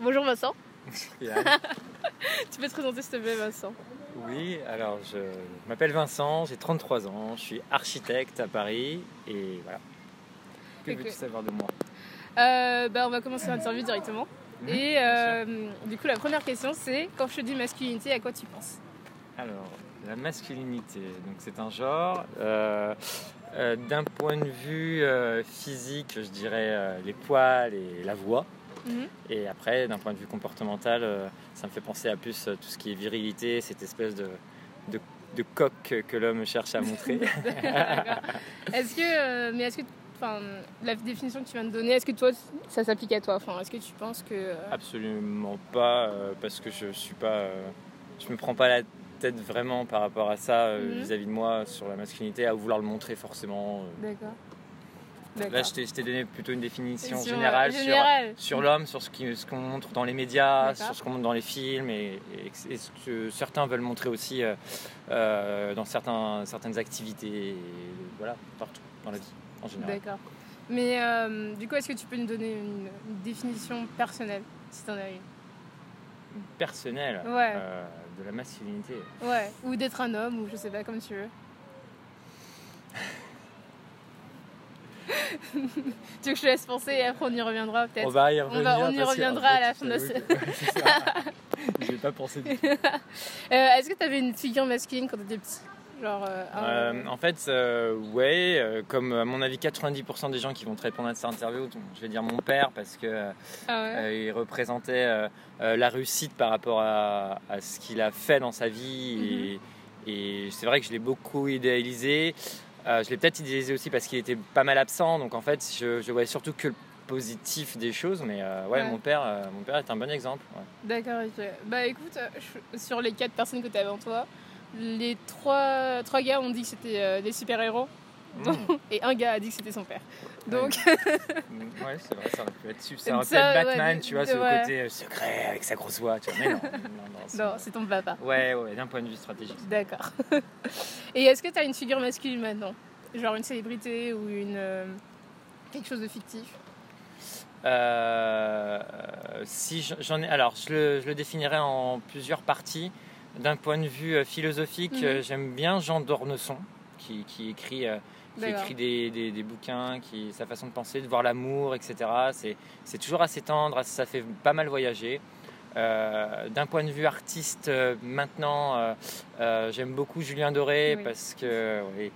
Bonjour Vincent. Tu peux te présenter s'il te plaît Vincent Oui, alors je m'appelle Vincent, j'ai 33 ans, je suis architecte à Paris et voilà. Que veux-tu savoir de moi? Euh, bah, On va commencer l'interview directement. Mhm, Et euh, du coup la première question c'est quand je te dis masculinité à quoi tu penses? Alors, la masculinité, donc c'est un genre. euh, D'un point de vue physique, je dirais les poils et la voix. Mhm. Et après, d'un point de vue comportemental, euh, ça me fait penser à plus euh, tout ce qui est virilité, cette espèce de, de, de coq que, l'homme cherche à montrer. Est-ce que, euh, mais est-ce que, enfin, la définition que tu viens de donner, est-ce que toi, ça s'applique à toi? Enfin, est-ce que tu penses que euh, Absolument pas, euh, parce que je suis pas, euh, je me prends pas la tête vraiment par rapport à ça Mhm. vis-à-vis de moi sur la masculinité, à vouloir le montrer forcément. D'accord. Là, je t'ai je t'ai donné plutôt une définition Sur, euh, générale sur, sur l'homme, sur ce qui- ce qu'on montre dans les médias, D'accord. sur ce qu'on montre dans les films et, et- et ce que certains veulent montrer aussi euh, euh, dans certains, certaines activités, et voilà, partout dans la vie en général. D'accord. Mais euh, du coup, est-ce que tu peux nous donner une, une définition personnelle, si tu en as une? Personnel Ouais. euh, de la masculinité. Ouais. Ou d'être un homme, ou je sais pas, comme tu veux. tu veux que je te laisse penser et après on y reviendra peut-être On va y On revenir. va- on y reviendra en à la fin de ça. J'ai pas pensé du tout. Euh, Est-ce que tu avais une figure masculine quand tu étais petit? Genre. euh, Euh, en fait, euh, ouais, comme à mon avis 90% des gens qui vont te répondre à cette interview, je vais dire mon père parce que Ah ouais il représentait la réussite par rapport à, à ce qu'il a fait dans sa vie et, et c'est vrai que je l'ai beaucoup idéalisé. Euh, je l'ai peut-être idéalisé aussi parce qu'il était pas mal absent, donc en fait, je, je voyais surtout que le positif des choses, mais euh, ouais, Ouais. mon père, euh, mon père est un bon exemple. ouais. D'accord, ok. Bah écoute, je- sur les quatre personnes que tu avais en toi, les trois, trois gars ont dit que c'était des super-héros Mm. et un gars a dit que c'était son père. Donc, Mm, Ouais, c'est vrai, ça aurait pu être, Ça, être ouais, Batman, ouais, tu vois, ce ouais. côté euh, secret avec sa grosse voix, tu vois. Mais non, non, non, c'est- non, c'est ton papa. Ouais, ouais, d'un point de vue stratégique. D'accord. et est-ce que tu as une figure masculine maintenant? Genre une célébrité ou une euh, quelque chose de fictif? Euh, si je- j'en ai, alors je le, je le définirais en plusieurs parties. D'un point de vue philosophique, Mhm. euh, j'aime bien Jean d'Ornesson, qui, qui écrit, euh, qui écrit des, des- des bouquins, qui sa façon de penser, de voir l'amour, etc. C'est, toujours assez tendre, ça fait pas mal voyager. Euh, d'un point de vue artiste, euh, maintenant, euh, j'aime beaucoup Julien Doré Oui. parce que, oui,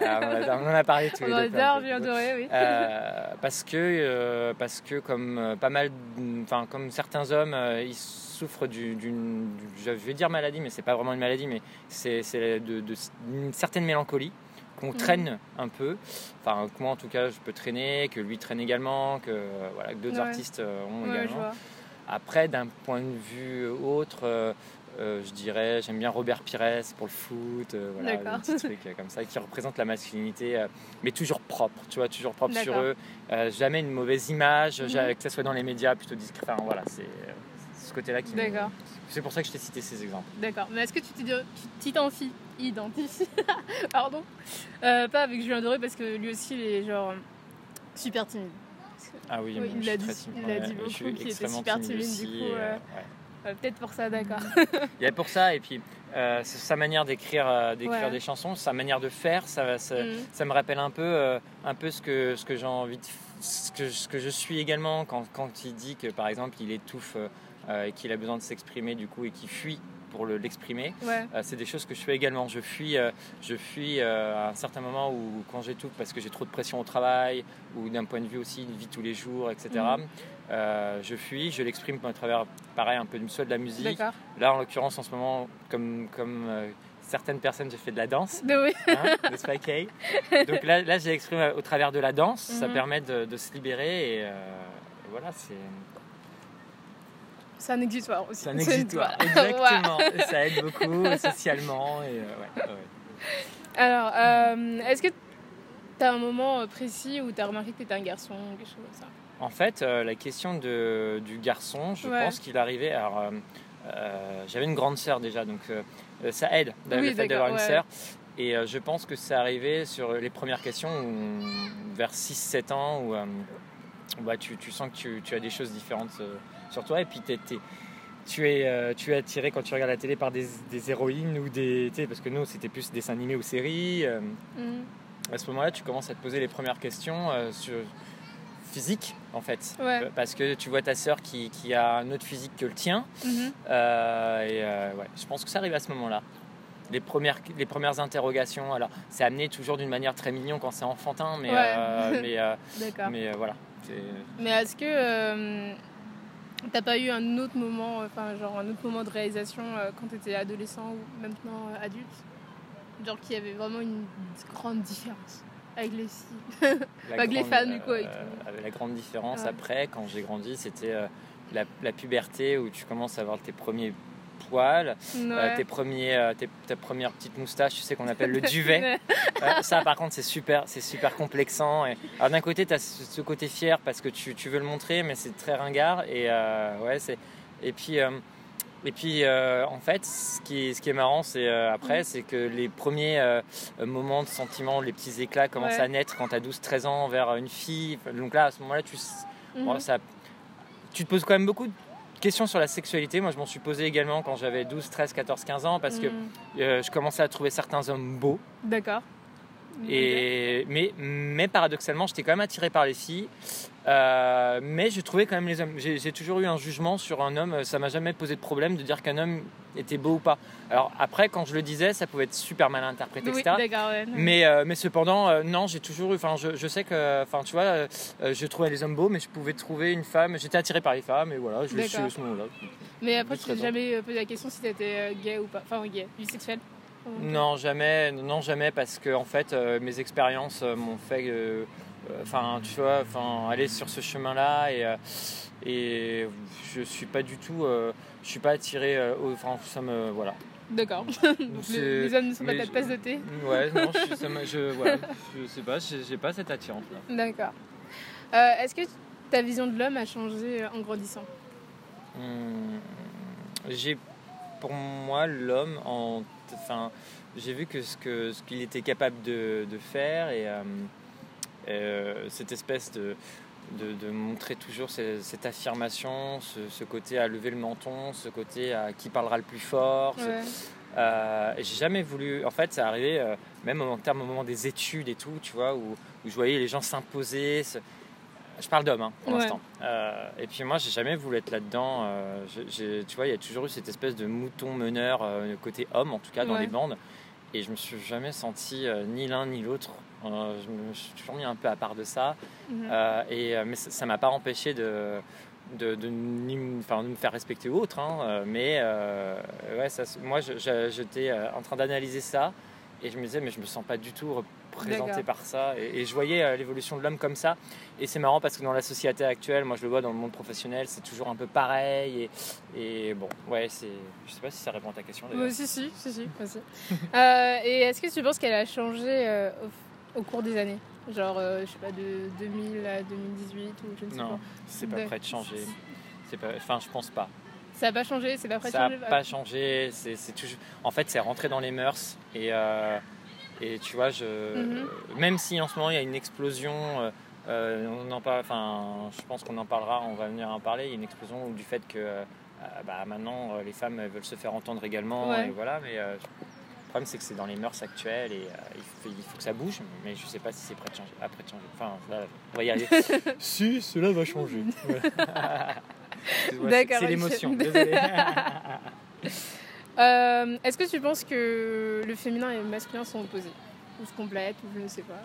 Ah, on, en a parlé tous On les deux. adore Julien Doré, oui. parce que parce que comme pas mal enfin comme certains hommes ils souffrent du- d'une du- je vais dire maladie mais c'est pas vraiment une maladie mais c'est c'est de, de- d'une certaine mélancolie qu'on Mhm. traîne un peu enfin que moi en tout cas je peux traîner que lui traîne également que euh, voilà que d'autres Ouais. artistes euh, ont Ouais, également après, d'un point de vue autre, euh, euh, je dirais, j'aime bien Robert Pires pour le foot, euh, voilà, trucs euh, comme ça qui représentent la masculinité, mais toujours propre, tu vois, toujours propre sur eux, jamais une mauvaise image, ja- que ce soit dans les médias, plutôt discret. Enfin, voilà, c'est ce côté-là qui D'accord. C'est pour ça que je t'ai cité ces exemples. D'accord. Mais est-ce que tu t'identifies identifies Pardon. Euh, pas avec Julien Doré parce que lui aussi il est genre super timide. Ah oui, Oui, il l'a dit- il Ouais, dit beaucoup qu'il était super timide du coup, euh, ouais. Euh, Peut-être pour ça, d'accord. Il y a pour ça, et puis euh, sa manière d'écrire euh, d'écrire Ouais. des chansons, sa manière de faire, ça, ça, Mm. ça me rappelle un peu, un peu ce que, ce que j'ai envie de ce que, ce que je suis également quand, quand il dit que par exemple il étouffe et qu'il a besoin de s'exprimer du coup et qu'il fuit pour le- l'exprimer. Ouais. Euh, c'est des choses que je fais également. Je fuis, euh, je fuis euh, à un certain moment où quand j'étouffe parce que j'ai trop de pression au travail ou d'un point de vue aussi de vie tous les jours, etc. Euh, je fuis, je l'exprime à travers, pareil, un peu de soit de la musique. Là, en l'occurrence, en ce moment, comme, comme euh, certaines personnes, j'ai fait de la danse. Oui. Hein, n'est-ce pas, Kay Donc là, là j'ai exprimé au travers de la danse. Ça Mhm. permet de, de se libérer et, euh, et voilà, c'est C'est un exutoire aussi. c'est un voilà. Exactement. Ça aide beaucoup socialement. Et, euh, ouais, ouais. Alors, euh, est-ce que tu as un moment euh, précis où tu as remarqué que tu étais un garçon ou quelque chose comme ça? En fait, euh, la question de, du garçon, je Ouais. pense qu'il arrivait. Alors, euh, j'avais une grande sœur déjà, donc ça aide Oui, le fait d'avoir une sœur. Et je pense que c'est arrivé sur les premières questions, où- vers 6-7 ans, où bah, tu, tu sens que tu, tu as des choses différentes sur toi et puis t'es- t'es- tu es, euh, tu es attiré quand tu regardes la télé par des, des héroïnes ou des. Parce que nous, c'était plus dessins animés ou séries. euh, Mhm. à ce moment-là, tu commences à te poser les premières questions euh, sur physique, en fait. Ouais. Parce que tu vois ta sœur qui, qui a un autre physique que le tien. Mhm. Euh, et ouais, je pense que ça arrive à ce moment-là. Les premières, les premières interrogations, alors c'est amené toujours d'une manière très mignon quand c'est enfantin, mais, Ouais. euh, mais, euh, mais euh, voilà. Mais est-ce que t'as pas eu un autre moment, euh, enfin genre un autre moment de réalisation euh, quand t'étais adolescent ou maintenant euh, adulte? Genre qu'il y avait vraiment une grande différence avec les filles. Avec les femmes, du coup, euh, avec la grande différence Ouais. après, quand j'ai grandi, c'était euh, la, la puberté où tu commences à avoir tes premiers poils, euh, tes premiers, euh, tes, ta première petite moustache, tu sais qu'on appelle le duvet. Euh, ça, par contre, c'est super, c'est super complexant. Et... Alors d'un côté, tu as ce, ce côté fier parce que tu, tu veux le montrer, mais c'est très ringard. Et ouais, c'est. Et puis. et puis, euh, en fait, ce qui est, ce qui est marrant, c'est euh, après, c'est que les premiers euh, moments de sentiment, les petits éclats commencent Ouais. à naître quand tu as 12-13 ans vers une fille. Donc là, à ce moment-là, tu, Mhm. Bon, ça, tu te poses quand même beaucoup de questions sur la sexualité. Moi, je m'en suis posé également quand j'avais 12, 13, 14, 15 ans parce que Mhm. euh, je commençais à trouver certains hommes beaux. D'accord. Et, mais, mais paradoxalement, j'étais quand même attiré par les filles. Euh, mais je trouvais quand même les hommes. J'ai toujours eu un jugement sur un homme. Ça m'a jamais posé de problème de dire qu'un homme était beau ou pas. Alors après, quand je le disais, ça pouvait être super mal interprété, Oui, etc. d'accord. ouais. Mais, euh, mais cependant, euh, non, j'ai toujours eu. Enfin, je, je sais que. Enfin, tu vois, je trouvais les hommes beaux, mais je pouvais trouver une femme. J'étais attiré par les femmes, et voilà, je le suis à ce moment-là. Mais après, tu t'es 13 ans. jamais posé la question si t'étais gay ou pas. Enfin, gay, bisexuel. Non, jamais, non, jamais, parce que en fait, euh, mes expériences euh, m'ont fait. euh, euh, Enfin, tu vois, enfin, aller sur ce chemin-là, et, et je suis pas du tout. je suis pas attiré. au- Enfin, ça me. Voilà. D'accord. Les, hommes ne sont pas ta tasse de thé. Ouais, non, je, ça je, je sais pas, j'ai pas cette attirance-là. D'accord. Euh, Est-ce que ta vision de l'homme a changé en grandissant? Hum, j'ai pour moi l'homme en enfin j'ai vu que ce que ce qu'il était capable de, de faire et euh, euh, cette espèce de de, de montrer toujours ce- cette affirmation, ce, ce côté à lever le menton, ce côté à qui parlera le plus fort. Ouais. euh, j'ai jamais voulu. En fait, ça arrivait euh, même en termes au moment des études et tout, tu vois, où, où je voyais les gens s'imposer. se- Je parle d'hommes hein, pour Ouais. l'instant. Euh, et puis moi, j'ai jamais voulu être là-dedans. euh, j'ai- tu vois, il y a toujours eu cette espèce de mouton meneur euh, côté homme, en tout cas dans Ouais. les bandes. Et je me suis jamais senti ni l'un ni l'autre. Je me suis toujours mis un peu à part de ça. Mhm. Et, mais ça ça m'a pas empêché de, de, de, ni m- enfin, de me faire respecter ou autre. hein, mais ouais, ça, se- moi, je- je- j'étais en train d'analyser ça et je me disais, mais je me sens pas du tout représenté par ça. Et, et je voyais euh, l'évolution de l'homme comme ça. Et c'est marrant parce que dans la société actuelle, moi je le vois dans le monde professionnel, c'est toujours un peu pareil. Et, et bon, ouais, c'est, je sais pas si ça répond à ta question. d'ailleurs. Oui, si, si, si, si, aussi. Euh, et est-ce que tu penses qu'elle a changé euh, au, au cours des années? Genre, euh, je sais pas, de 2000 à 2018 ou je ne sais Non, pas. c'est pas prêt de changer. C'est pas, enfin, je pense pas. Ça n'a pas changé, c'est pas prêt ça n'a pas changé. C'est, c'est toujours... En fait, c'est rentré dans les mœurs. Et, euh, et tu vois, je... Mhm. même si en ce moment il y a une explosion, euh, euh, on en parle, enfin, je pense qu'on en parlera, on va venir en parler. Il y a une explosion du fait que euh, bah, maintenant les femmes veulent se faire entendre également. Ouais. Et voilà, mais euh, le problème c'est que c'est dans les mœurs actuelles et euh, il, faut, il faut que ça bouge. Mais je sais pas si c'est prêt de changer. Après de changer. Enfin, là, on va y arriver. si, cela va changer. D'accord, c'est, l'émotion. Désolé. Euh, Est-ce que tu penses que le féminin et le masculin sont opposés? Ou se complètent, ou je ne sais pas.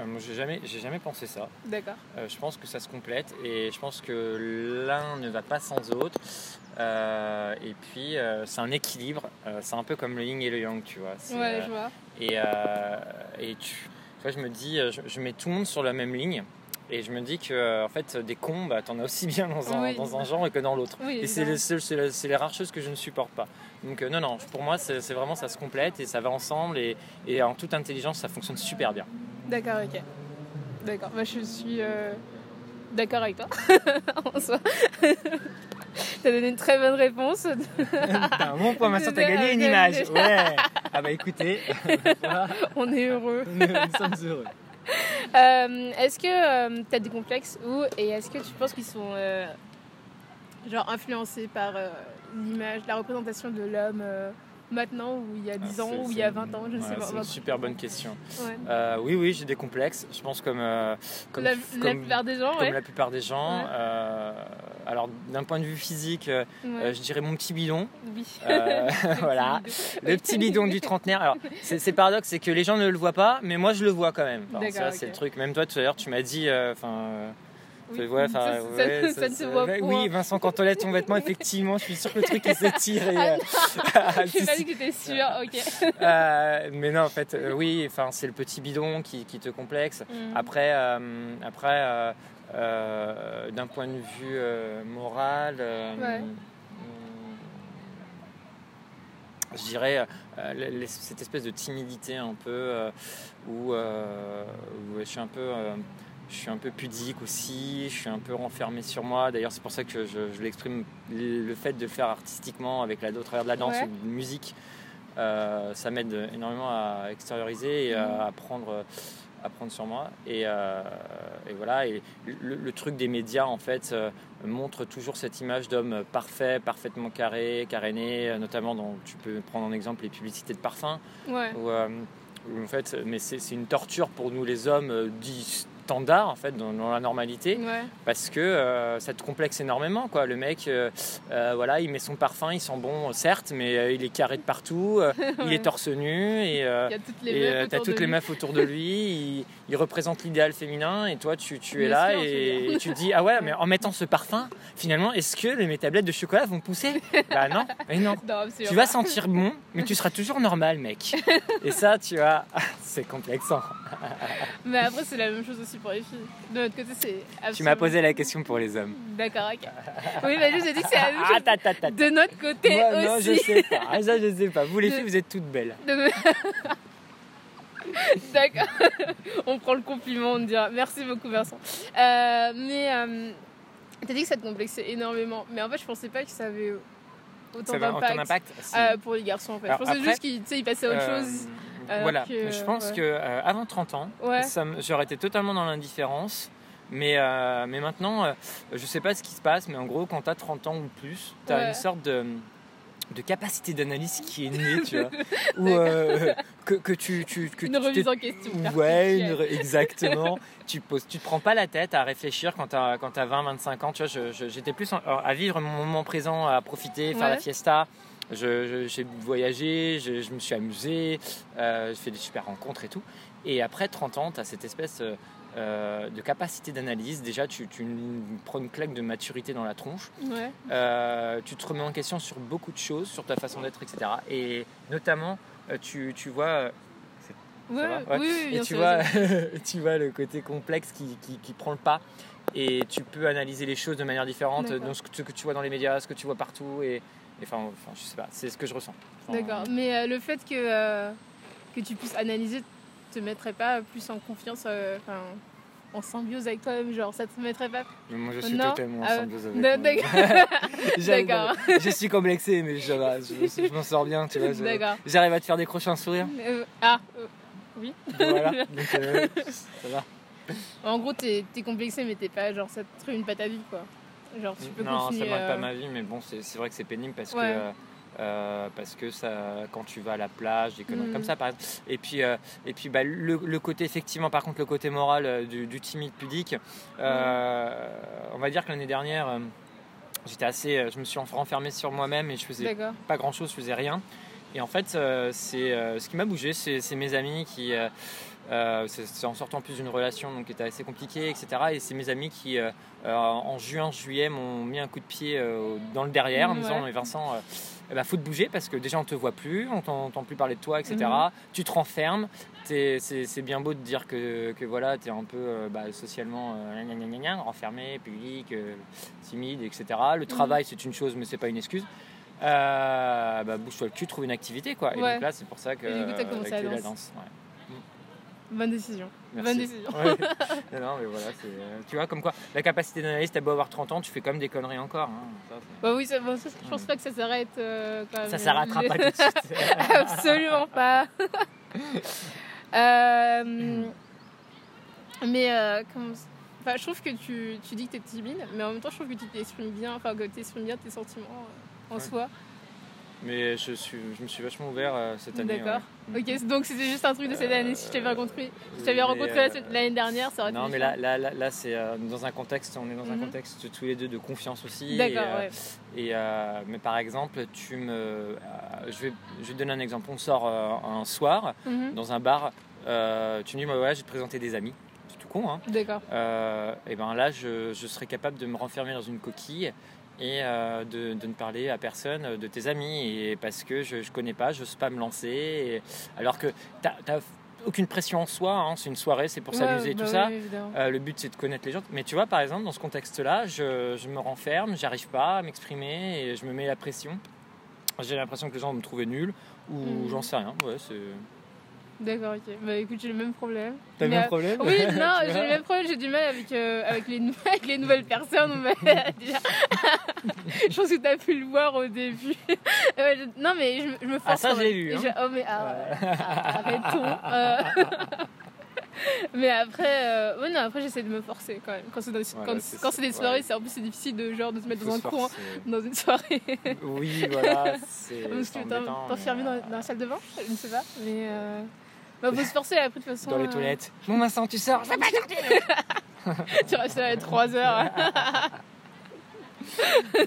Euh, moi, j'ai jamais, j'ai jamais pensé ça. D'accord. Euh, je pense que ça se complète et je pense que l'un ne va pas sans l'autre. Euh, et puis, euh, c'est un équilibre. Euh, c'est un peu comme le yin et le yang, tu vois. C'est, Ouais, je vois. et, euh, et tu, tu vois, je me dis, je, je mets tout le monde sur la même ligne. Et je me dis que, euh, en fait, des cons, bah, t'en as aussi bien dans un, Oui. dans un genre que dans l'autre. Oui, et c'est les, les rares choses que je ne supporte pas. Donc, euh, non, non, pour moi, c'est vraiment, ça se complète et ça va ensemble. Et, et en toute intelligence, ça fonctionne super bien. D'accord, ok. D'accord, bah, je suis euh, d'accord avec toi. en soi. T'as donné une très bonne réponse. T'as un bon point, maintenant t'as gagné une image. Ouais. Ah bah écoutez, On est heureux. nous, nous sommes heureux. Euh, est-ce que tu as des complexes ou et est-ce que tu penses qu'ils sont euh, genre influencé par euh, l'image, la représentation de l'homme euh, maintenant ou il y a 10 Ah, ans ou il y a une- 20 ans, je ne sais ouais, pas. C'est une super bonne question. Ouais. Euh, oui, oui, j'ai des complexes. Je pense comme, euh, comme, la, plupart des gens, comme ouais. la plupart des gens. Ouais. Euh, alors, d'un point de vue physique, euh, Ouais. euh, je dirais mon petit bidon. oui. Euh, voilà. Le petit bidon du trentenaire. Alors, c'est paradoxe, c'est que les gens ne le voient pas, mais moi je le vois quand même. Enfin, c'est le truc. Même toi, tout à l'heure, tu m'as dit. Enfin. Oui. ouais, ça, ça- ouais, ça se voit pas. Oui, Vincent, quand t'enlèves ton vêtement, effectivement, je suis sûr que le truc il s'étire. Ah Je pas si. que j'étais sûre, ok. Euh, mais non, en fait, euh, oui, enfin, c'est le petit bidon qui, qui te complexe. Mm. Après, euh, après d'un point de vue euh, moral, euh, Ouais. je dirais euh, cette espèce de timidité un peu euh, où, euh, où je suis un peu. euh, je suis un peu pudique aussi, je suis un peu renfermé sur moi. D'ailleurs, c'est pour ça que je, je l'exprime. Le fait de le faire artistiquement avec la, au travers de la danse Ouais. ou de musique, euh, ça m'aide énormément à extérioriser et à prendre, à prendre sur moi. Et, euh, et voilà. Et le, le truc des médias, en fait, euh, montre toujours cette image d'homme parfait, parfaitement carré, caréné, notamment dans, tu peux prendre en exemple les publicités de parfums. Ouais. Où, euh, où, en fait, mais c'est une torture pour nous les hommes dits standards en fait dans, dans la normalité Ouais. parce que euh, ça te complexe énormément quoi le mec euh, euh, voilà il met son parfum il sent bon certes mais il est carré de partout il est torse nu et a toutes les et meufs t'as autour toutes de les lui. meufs autour de lui, il, il représente l'idéal féminin et toi tu, tu es là et, tu te dis ah ouais mais en mettant ce parfum finalement est-ce que mes tablettes de chocolat vont pousser? Bah non, mais non. Non, Tu vas sentir bon mais tu seras toujours normal mec. Et ça tu vois, c'est complexant. Mais après, c'est la même chose aussi pour les filles. De notre côté, c'est absolument... Tu m'as posé la question pour les hommes. D'accord, ok. Oui, mais je dit que c'est la même Ah chose ta ta ta. de notre côté Moi, non, aussi. je sais pas. Ah, ça, je sais pas. Vous, les De- filles, vous êtes toutes belles. De- D'accord. on prend le compliment, on dira. Merci beaucoup, Vincent. Euh, mais euh, t'as dit que ça te complexait énormément. Mais en fait, je pensais pas que ça avait autant d'impact euh, pour les garçons. En fait. Alors, je pensais après, juste qu'ils passaient à autre Euh, chose. Voilà, que, je pense ouais. que avant 30 ans, Ouais. j'aurais été totalement dans l'indifférence. Mais, mais maintenant, je sais pas ce qui se passe, mais en gros, quand tu as 30 ans ou plus, tu as Ouais. une sorte de, de capacité d'analyse qui est née, tu vois. Ou euh, que, que tu. tu que Une tu remise t'es- en question. Ouais, une perpétuelle. re- exactement. tu poses, tu te prends pas la tête à réfléchir quand tu as, quand as 20, 25 ans. Tu vois, j'étais plus en- à vivre mon moment présent, à profiter, faire Ouais. la fiesta. Je- je- J'ai voyagé, je, je me suis amusé, euh, j'ai fait des super rencontres et tout. Et après 30 ans, tu as cette espèce euh, de capacité d'analyse. Déjà, tu, tu prends une claque de maturité dans la tronche. Ouais. Euh, tu te remets en question sur beaucoup de choses, sur ta façon d'être, etc. Et notamment, euh, tu, tu vois, Ouais, va Ouais. Oui, oui, et tu vois, tu vois le côté complexe qui, qui, qui prend le pas. Et tu peux analyser les choses de manière différente, donc ce que, ce que tu vois dans les médias, ce que tu vois partout. Et, et enfin, enfin, je sais pas, c'est ce que je ressens. Enfin, D'accord. Mais euh, le fait que, euh, que tu puisses analyser te mettrait pas plus en confiance, euh, enfin, en symbiose avec toi-même, genre ça te mettrait pas. Moi, je suis Non. totalement Ah, en symbiose avec D'accord. Je suis complexé, mais ça je, je m'en sors bien, tu vois. J'arrive à te faire décrocher un sourire. Euh, ah, euh, oui. Voilà, donc euh, ça va. En gros, t'es es complexé, mais t'es pas genre ça te ruine pas ta vie, quoi. Genre tu peux non, ça continuer. marque pas euh, ma vie, mais bon, c'est c'est vrai que c'est pénible parce Ouais. que. Euh, parce que ça, quand tu vas à la plage, des conneries Mm. comme ça, par exemple. Et puis, euh, et puis bah, le, le côté, effectivement, par contre, le côté moral euh, du, du timide pudique, on va dire que l'année dernière, j'étais assez, je me suis renfermé sur moi-même et je faisais pas grand chose, je faisais rien. Et en fait, c'est ce qui m'a bougé, c'est mes amis qui. euh, c'est en sortant plus d'une relation donc, qui était assez compliquée, etc. Et c'est mes amis qui, euh, en juin, juillet, m'ont mis un coup de pied euh, dans le derrière en me disant Ouais. Mais Vincent, euh, eh ben, faut te bouger parce que déjà on te voit plus, on t'entend plus parler de toi, etc. Mhm. Tu te renfermes. C'est bien beau de dire que, que voilà, tu es un peu euh, bah, socialement euh, gna gna gna gna, renfermé, public, euh, timide, etc. Le travail, c'est une chose, mais c'est pas une excuse. Euh, bah, bouge-toi le cul, trouve une activité quoi. Et donc là, c'est pour ça que, t'as euh, commencé que la danse. Bonne décision. Merci. Bonne décision. Ouais. non, non, mais voilà, euh, tu vois, comme quoi, la capacité d'analyse, t'as beau avoir 30 ans, tu fais comme des conneries encore. hein. Ça, Bah oui, ça, bon, ça, je pense pas que ça s'arrête euh, quand même. ça s'arrêtera pas tout de suite. Absolument pas. Euh, mais euh, Enfin, je trouve que tu, tu dis que tu es timide, mais en même temps, je trouve que tu t'exprimes bien, enfin, que tu exprimes bien tes sentiments en Ouais. soi. Mais je, suis, je me suis vachement ouvert euh, cette année. D'accord. ouais. Ok, donc c'était juste un truc de cette année. Si je t'avais rencontré, si mais, rencontré euh, la- l'année dernière, ça aurait été Non, mais là, là, là, là, c'est euh, dans un contexte, on est dans un Mhm. contexte tous les deux de confiance aussi. D'accord, euh, ouais. Et, euh, mais par exemple, tu me, euh, je, vais, je vais te donner un exemple. On sort euh, un soir Mhm. dans un bar. euh, tu me dis, bah, ouais, je vais te présenter des amis. C'est tout con, hein. D'accord. Euh, et ben là, je, je serais capable de me renfermer dans une coquille et euh, de, de ne parler à personne de tes amis. Et parce que je ne connais pas, je n'ose pas me lancer. Et- alors que tu n'as aucune pression en soi. hein. C'est une soirée, c'est pour s'amuser et Ouais, tout bah ça. oui. Euh, le but c'est de connaître les gens. Mais tu vois, par exemple, dans ce contexte-là, je, je me renferme, j'arrive pas à m'exprimer et je me mets la pression. J'ai l'impression que les gens vont me trouver nul ou Mhm. j'en sais rien. Ouais, c'est. D'accord, ok. Bah écoute, j'ai le même problème. T'as le même euh, problème Oui, non, j'ai le même problème, j'ai du mal avec, euh, avec, les, nou- avec les nouvelles personnes. déjà, je pense que tu as pu le voir au début. Ouais, je- non, mais je, je me force. Ah, ça, même. vu, hein. Je- oh, mais ah, arrêtons. Euh, mais après, euh, ouais, non, après j'essaie de me forcer quand même. Quand c'est, Voilà, des ouais. soirées, c'est en plus c'est difficile de, genre, de se mettre dans un coin dans une soirée. Oui, voilà, c'est. Parce que t'enfermer dans, dans la salle de bain, je ne sais pas. Mais bah, faut se forcer après de toute façon. Dans les euh, toilettes. Bon, Vincent, tu sors. tu restes là 3 heures.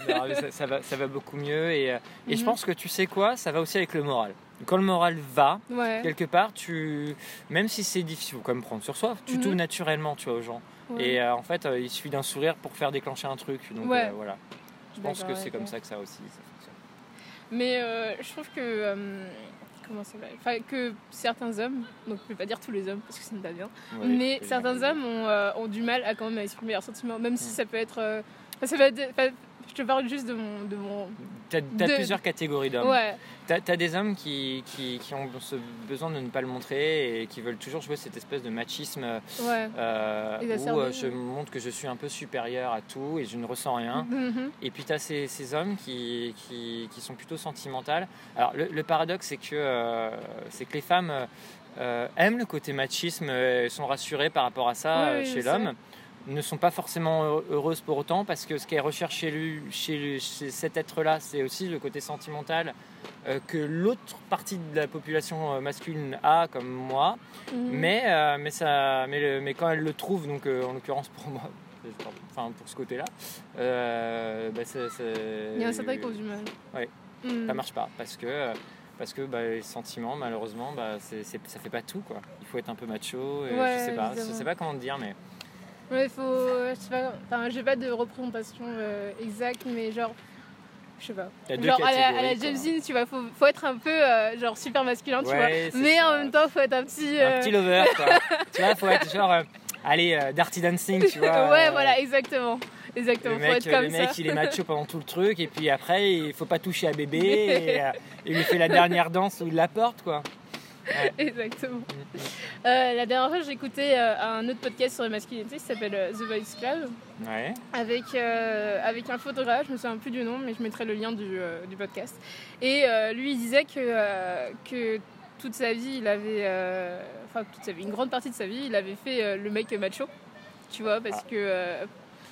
Non, mais ça, ça va, ça va beaucoup mieux. Et, euh, et je Mhm. pense que tu sais quoi, ça va aussi avec le moral. Quand le moral va, ouais. quelque part, tu, même si c'est difficile, faut quand même prendre sur soi, tu t'ouvres naturellement, tu vois, aux gens. ouais. Et euh, en fait, euh, il suffit d'un sourire pour faire déclencher un truc. Donc Ouais. euh, voilà. Je pense que c'est comme ça que ça aussi. ça fonctionne. Mais euh, je trouve que. Comment ça va Enfin, que certains hommes, donc je ne vais pas dire tous les hommes parce que ça ne va bien, Ouais, mais certains hommes ont, euh, ont du mal à quand même à exprimer leurs sentiments, même si Mm. ça peut être. euh, enfin, ça peut être- enfin, je te parle juste de mon. De mon T'as t'as de- plusieurs catégories d'hommes. ouais, T'as as des hommes qui, qui, qui ont ce besoin de ne pas le montrer et qui veulent toujours jouer cette espèce de machisme ouais. euh, où euh, je montre que je suis un peu supérieur à tout et je ne ressens rien. Mhm. Et puis tu as ces, ces hommes qui, qui, qui sont plutôt sentimentales. Alors le, le paradoxe, c'est que, euh, c'est que les femmes aiment le côté machisme, euh, sont rassurées par rapport à ça Oui, chez l'homme, ne sont pas forcément heureuses pour autant parce que ce qu'elles recherchent chez, lui, chez, lui- chez cet être-là, c'est aussi le côté sentimental euh, que l'autre partie de la population masculine a, comme moi. Mhm. Mais, euh, mais, ça, mais, le- mais quand elle le trouve, donc euh, en l'occurrence pour moi, enfin pour ce côté-là, euh, bah, c'est- c'est- Il y a un certain qui ont du mal. ouais. Mhm. ça marche pas parce que parce que bah, les sentiments malheureusement bah, c'est, c'est- ça fait pas tout quoi. Il faut être un peu macho. Et Ouais, je sais pas, je sais pas comment te dire mais Ouais, faut. Je sais pas. Enfin, j'ai pas de représentation euh, exacte, mais genre. Je sais pas. Genre à la, à. James Dean, tu vois, faut, faut être un peu euh, genre super masculin, tu Ouais, vois. c'est Mais ça. en même temps, faut être un petit. Un euh, petit lover quoi. tu vois, faut être genre euh, allez euh, Dirty Dancing, tu vois. ouais, euh, voilà, exactement. Exactement, Le faut mec, être comme le ça. mec il est macho pendant tout le truc et puis après il faut pas toucher à bébé et euh, il lui fait la dernière danse où il la porte quoi. Exactement. Euh, la dernière fois, écouté euh, un autre podcast sur la masculinité qui s'appelle euh, The Voice Club Ouais. avec, avec un photographe, je me souviens plus du nom, mais je mettrai le lien du, du podcast. Et lui, il disait que, que toute sa vie, il avait. Enfin, toute sa vie, une grande partie de sa vie, il avait fait le mec macho. Tu vois, parce Ah. que.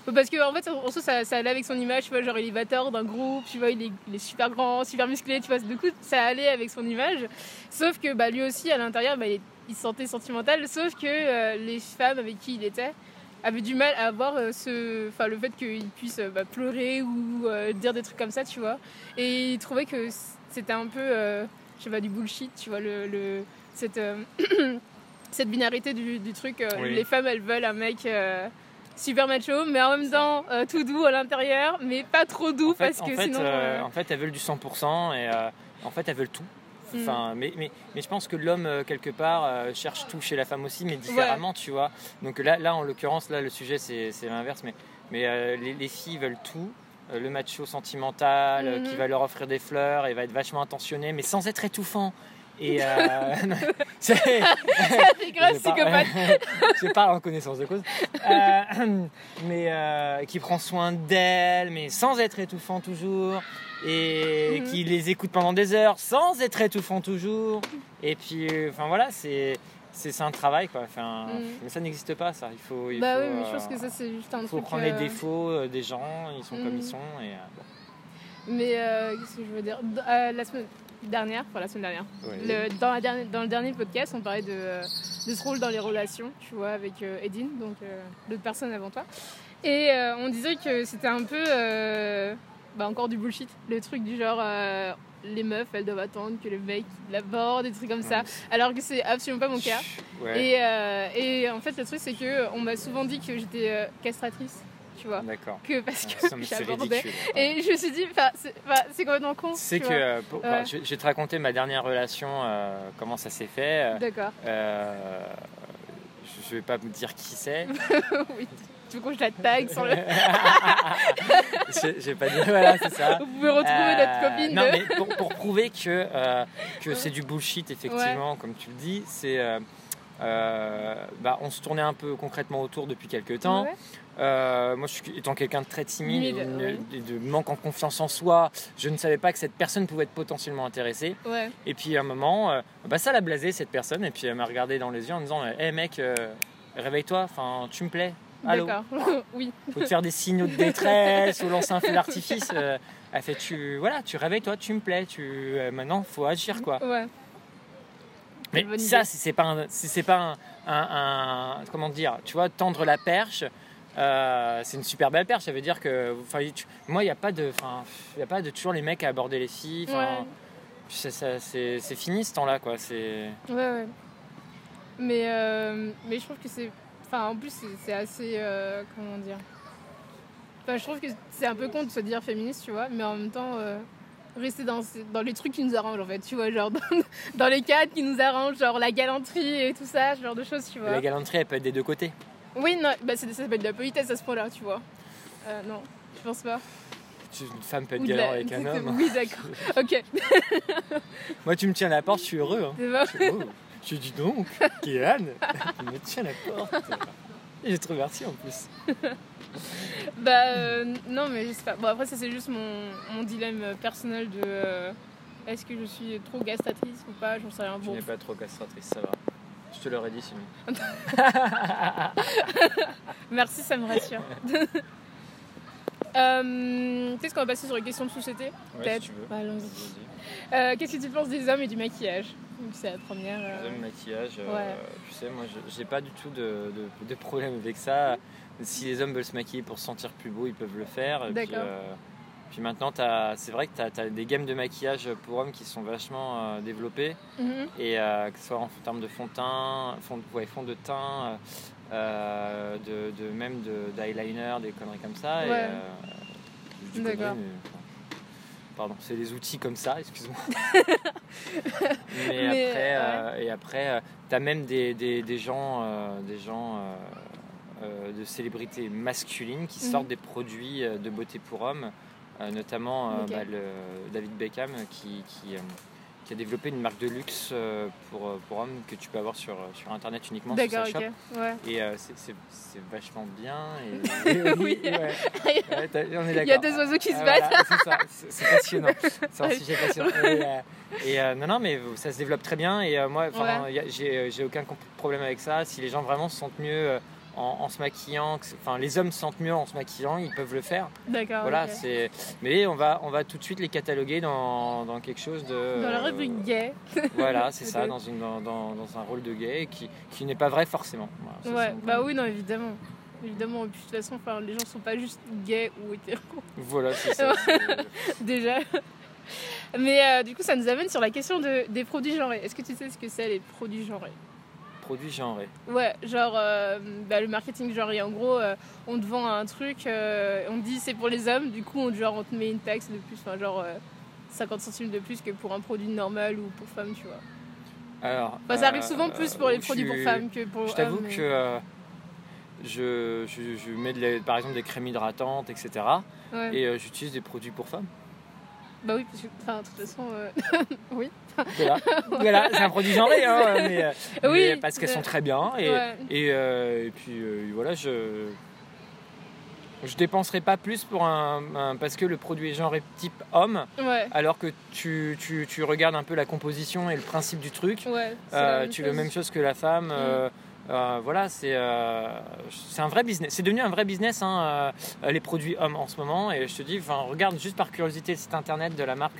Euh, parce que en fait, en soi, ça, ça allait avec son image, tu vois, genre il est d'un groupe, tu vois, il est, il est super grand, super musclé, tu vois, du coup, ça allait avec son image. Sauf que bah, lui aussi, à l'intérieur, bah, il, se sentait sentimental, sauf que euh, les femmes avec qui il était avaient du mal à avoir euh, ce, enfin, le fait qu'il puisse euh, bah, pleurer ou euh, dire des trucs comme ça, tu vois. Et il trouvait que c'était un peu, je sais pas, du bullshit, tu vois, le, le- cette, cette binarité du, du truc. Oui. Les femmes, elles veulent un mec. Super macho, mais en même temps euh, tout doux à l'intérieur, mais pas trop doux En fait, parce en que fait, sinon. euh, euh, en fait, elles veulent du 100% et euh, en fait, elles veulent tout. Mm. Enfin, mais, mais, mais je pense que l'homme, quelque part, cherche tout chez la femme aussi, mais différemment, tu vois. Donc là, là en l'occurrence, là, le sujet, c'est l'inverse, mais, mais les, les filles veulent tout. Le macho sentimental qui va leur offrir des fleurs et va être vachement attentionné, mais sans être étouffant. Et euh, c'est- grave psychopathe. je parle en connaissance de cause. Euh, mais euh, qui prend soin d'elle, mais sans être étouffant toujours. Et Mhm. qui les écoute pendant des heures sans être étouffant toujours. Et puis, euh, enfin voilà, c'est. c'est un travail quoi. Enfin, Mm. Mais ça n'existe pas ça. Il faut. Il Bah faut, oui, mais je pense que ça, c'est juste un Il faut truc. prendre les défauts des gens, ils sont comme Mm. ils sont. Et, bon. Mais qu'est-ce que je veux dire? La semaine dernière, enfin la semaine dernière, le- dans, la dernière- dans le dernier podcast, on parlait de, euh, de ce rôle dans les relations, tu vois, avec euh, Edine, donc euh, l'autre personne avant toi. Et euh, on disait que c'était un peu. euh, bah, encore du bullshit. Le truc du genre. euh, les meufs, elles doivent attendre que le mec l'aborde, des trucs comme ça. Alors que c'est absolument pas mon cas. Ouais. Et, euh, et en fait, le truc, c'est que on m'a souvent dit que j'étais euh, castratrice, tu vois. D'accord. Que parce Ouais, que C'est j'abordais. ridicule. Et je me suis dit, c'est c'est complètement con. Tu que euh, pour- Ouais. enfin, je, je vais te raconter ma dernière relation, euh, comment ça s'est fait. D'accord. Euh, je- vais pas me dire qui c'est. oui. Tu veux je la tag sur le. vais pas dire. Voilà, c'est ça. Vous pouvez retrouver Euh, notre copine Non, de. mais pour, pour prouver que, euh, que c'est du bullshit, effectivement, comme tu le dis, c'est. Euh, bah, on se tournait un peu concrètement autour depuis quelques temps. Ouais. Euh, moi, je suis, étant quelqu'un de très timide et de, manque en confiance en soi, je ne savais pas que cette personne pouvait être potentiellement intéressée. Ouais. Et puis à un moment, euh, bah, ça l'a blasé cette personne. Et puis elle m'a regardé dans les yeux en me disant Hé mec, euh, réveille-toi, enfin, tu me plais. Allô oui. Faut te faire des signaux de détresse ou lancer un feu d'artifice. Elle fait tu, voilà, tu réveilles-toi, tu me plais. Tu, maintenant, faut agir quoi. Ouais. Mais ça, si c'est pas, un, si c'est pas un, un- un- comment dire, tu vois, tendre la perche. euh, c'est une super belle perche, ça veut dire que tu- moi il n'y a pas de enfin il a pas de toujours les mecs à aborder les filles enfin, Ouais. ça- ça- c'est c'est fini ce temps-là quoi c'est Ouais, ouais. Mais, euh, mais je trouve que c'est. Enfin, en plus, c'est c'est assez. euh, comment dire Enfin, je trouve que c'est un peu con de se dire féministe, tu vois, mais en même temps, rester dans, les trucs qui nous arrangent, en fait, tu vois, genre dans, dans les cadres qui nous arrangent, genre la galanterie et tout ça, ce genre de choses, tu vois. la galanterie elle peut être des deux côtés Oui, non, bah, ça s'appelle de la politesse à ce point-là, tu vois. Euh, non, je pense pas. Une femme peut être Ou de galant la- avec un homme Oui, d'accord. Ok, moi tu me tiens à la porte je suis heureux hein. c'est bon. Je, dis donc Kéan tu me tiens à la porte j'ai trop merci en plus Bah euh, non mais je sais pas. Bon après ça c'est juste mon, mon dilemme personnel de euh, est-ce que je suis trop gastatrice ou pas, j'en sais rien. tu Bon. n'es pas trop castratrice ça va je te l'aurais dit sinon Merci ça me rassure. euh, Qu'est-ce qu'on va passer sur les questions de société? Ouais, Peut-être. si tu. Vas-y. Euh, Qu'est-ce que tu penses des hommes et du maquillage? C'est la première. euh, Le maquillage, euh, Ouais. tu sais, moi j'ai pas du tout de, de- de problème avec ça. Si les hommes veulent se maquiller pour se sentir plus beau, ils peuvent le faire. Et Puis, D'accord. euh, puis maintenant, c'est vrai que tu as, des gammes de maquillage pour hommes qui sont vachement euh, développées. mhm. Et euh, que ce soit en termes de fond de teint, fond, de- ouais, fond de teint, de, de- même de- d'eyeliner, des conneries comme ça. Ouais. D'accord. mais, Pardon, c'est des outils comme ça, excuse-moi. mais, Mais, après, et après, tu as même des, des- des gens, des gens de célébrités masculines qui Mhm. sortent des produits euh, de beauté pour hommes, euh, notamment euh, bah, le- David Beckham qui, qui, euh, qui a développé une marque de luxe euh, pour, euh, pour hommes que tu peux avoir sur, sur internet uniquement sur sa shop. Ouais. Et euh, c'est- vachement bien. Et, et Oui. ouais. Ouais, t'as- on est Il y a deux oiseaux qui se Ah, battent. voilà, c'est passionnant. C'est un sujet passionnant. Et, euh, euh, non, non, mais ça se développe très bien. Et euh, moi, j'ai aucun problème avec ça. Si les gens vraiment se sentent mieux euh, en, en se maquillant, enfin, les hommes se sentent mieux en se maquillant, ils peuvent le faire. D'accord. voilà, c'est. Mais on va, on va tout de suite les cataloguer dans, dans quelque chose de. Dans la euh, rubrique gay. Voilà, c'est ça, dans, une, dans, dans- dans un rôle de gay qui, qui n'est pas vrai forcément. Voilà, ça, Ouais, bah oui, non, évidemment. Évidemment, et puis de toute façon, enfin, les gens sont pas juste gays ou hétéros, Voilà, c'est ça. déjà. Mais euh, du coup, ça nous amène sur la question de, des produits genrés. Est-ce que tu sais ce que c'est les produits genrés? Produit genré. Ouais, genre euh, bah, le marketing genré. En gros, euh, on te vend un truc, euh, on te dit c'est pour les hommes, du coup, on, genre, on te met une taxe de plus, enfin, genre euh, 50 centimes de plus que pour un produit normal ou pour femme, tu vois. Alors, Enfin, ça arrive souvent plus pour les produits pour femmes que pour Je t'avoue mais- que je, je, je mets de la- par exemple des crèmes hydratantes, etc. Ouais. Et j'utilise des produits pour femmes. Bah oui, parce que, enfin, de toute façon, euh, oui. Voilà, voilà c'est un produit genré, hein, mais, euh, Oui, mais parce qu'elles sont très bien. Et, Ouais. et, euh, et puis euh, voilà, je. je dépenserai pas plus pour un, un- parce que le produit est genre type homme, Ouais. alors que tu, tu, tu regardes un peu la composition et le principe du truc. Ouais. Euh, la même tu chose. veux même chose que la femme. euh, euh, voilà, c'est euh, c'est un vrai business. C'est devenu un vrai business, hein, euh, les produits hommes en ce moment. Et je te dis, regarde juste par curiosité le site internet de la marque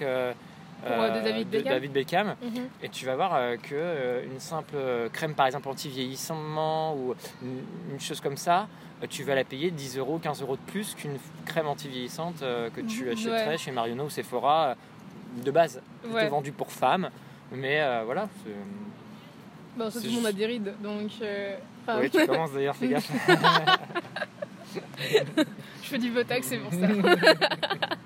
Pour, de David Beckham. David Beckham. Mhm. Et tu vas voir que une simple crème, par exemple, anti-vieillissement ou une, une chose comme ça, tu vas la payer 10 euros, 15 euros de plus qu'une crème anti-vieillissante que tu Mhm, achèterais ouais. chez Marionneau ou Sephora de base, Ouais. vendu pour femmes. Mais voilà. c'est- Bon, C'est tout le monde a des rides, donc. euh, Oui, tu commences d'ailleurs, fais gaffe. je fais du botox, c'est pour ça.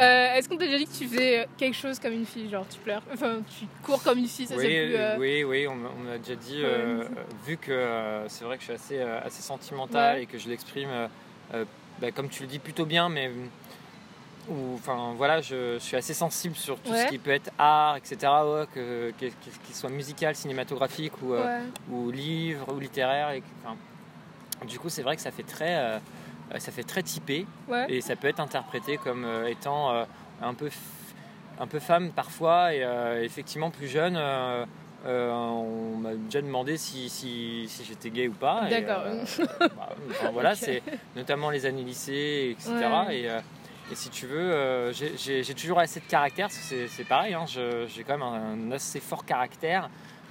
Euh, Est-ce qu'on t'a déjà dit que tu faisais quelque chose comme une fille Genre, tu pleures Enfin, tu cours comme une fille, ça oui, c'est plus. euh, oui, oui, on m'a on m'a déjà dit, Ouais. euh, vu que euh, c'est vrai que je suis assez, euh, assez sentimental Ouais. et que je l'exprime, euh, euh, bah, comme tu le dis, plutôt bien, mais enfin voilà, je, je suis assez sensible sur tout Ouais. ce qui peut être art, etc., ouais, que, qu'il soit musical, cinématographique ou, euh, ou livre ou littéraire. Et, du coup, c'est vrai que ça fait très, euh, ça fait très typé. Et ça peut être interprété comme euh, étant euh, un, peu un peu femme parfois. Et effectivement, plus jeune, euh, on m'a déjà demandé si, si, si j'étais gay ou pas. D'accord. euh, bah, enfin, voilà, c'est notamment les années lycée, etc. Ouais. Et, euh, et si tu veux, euh, j'ai- toujours assez de caractère, parce que c'est pareil, hein, j'ai quand même un, assez fort caractère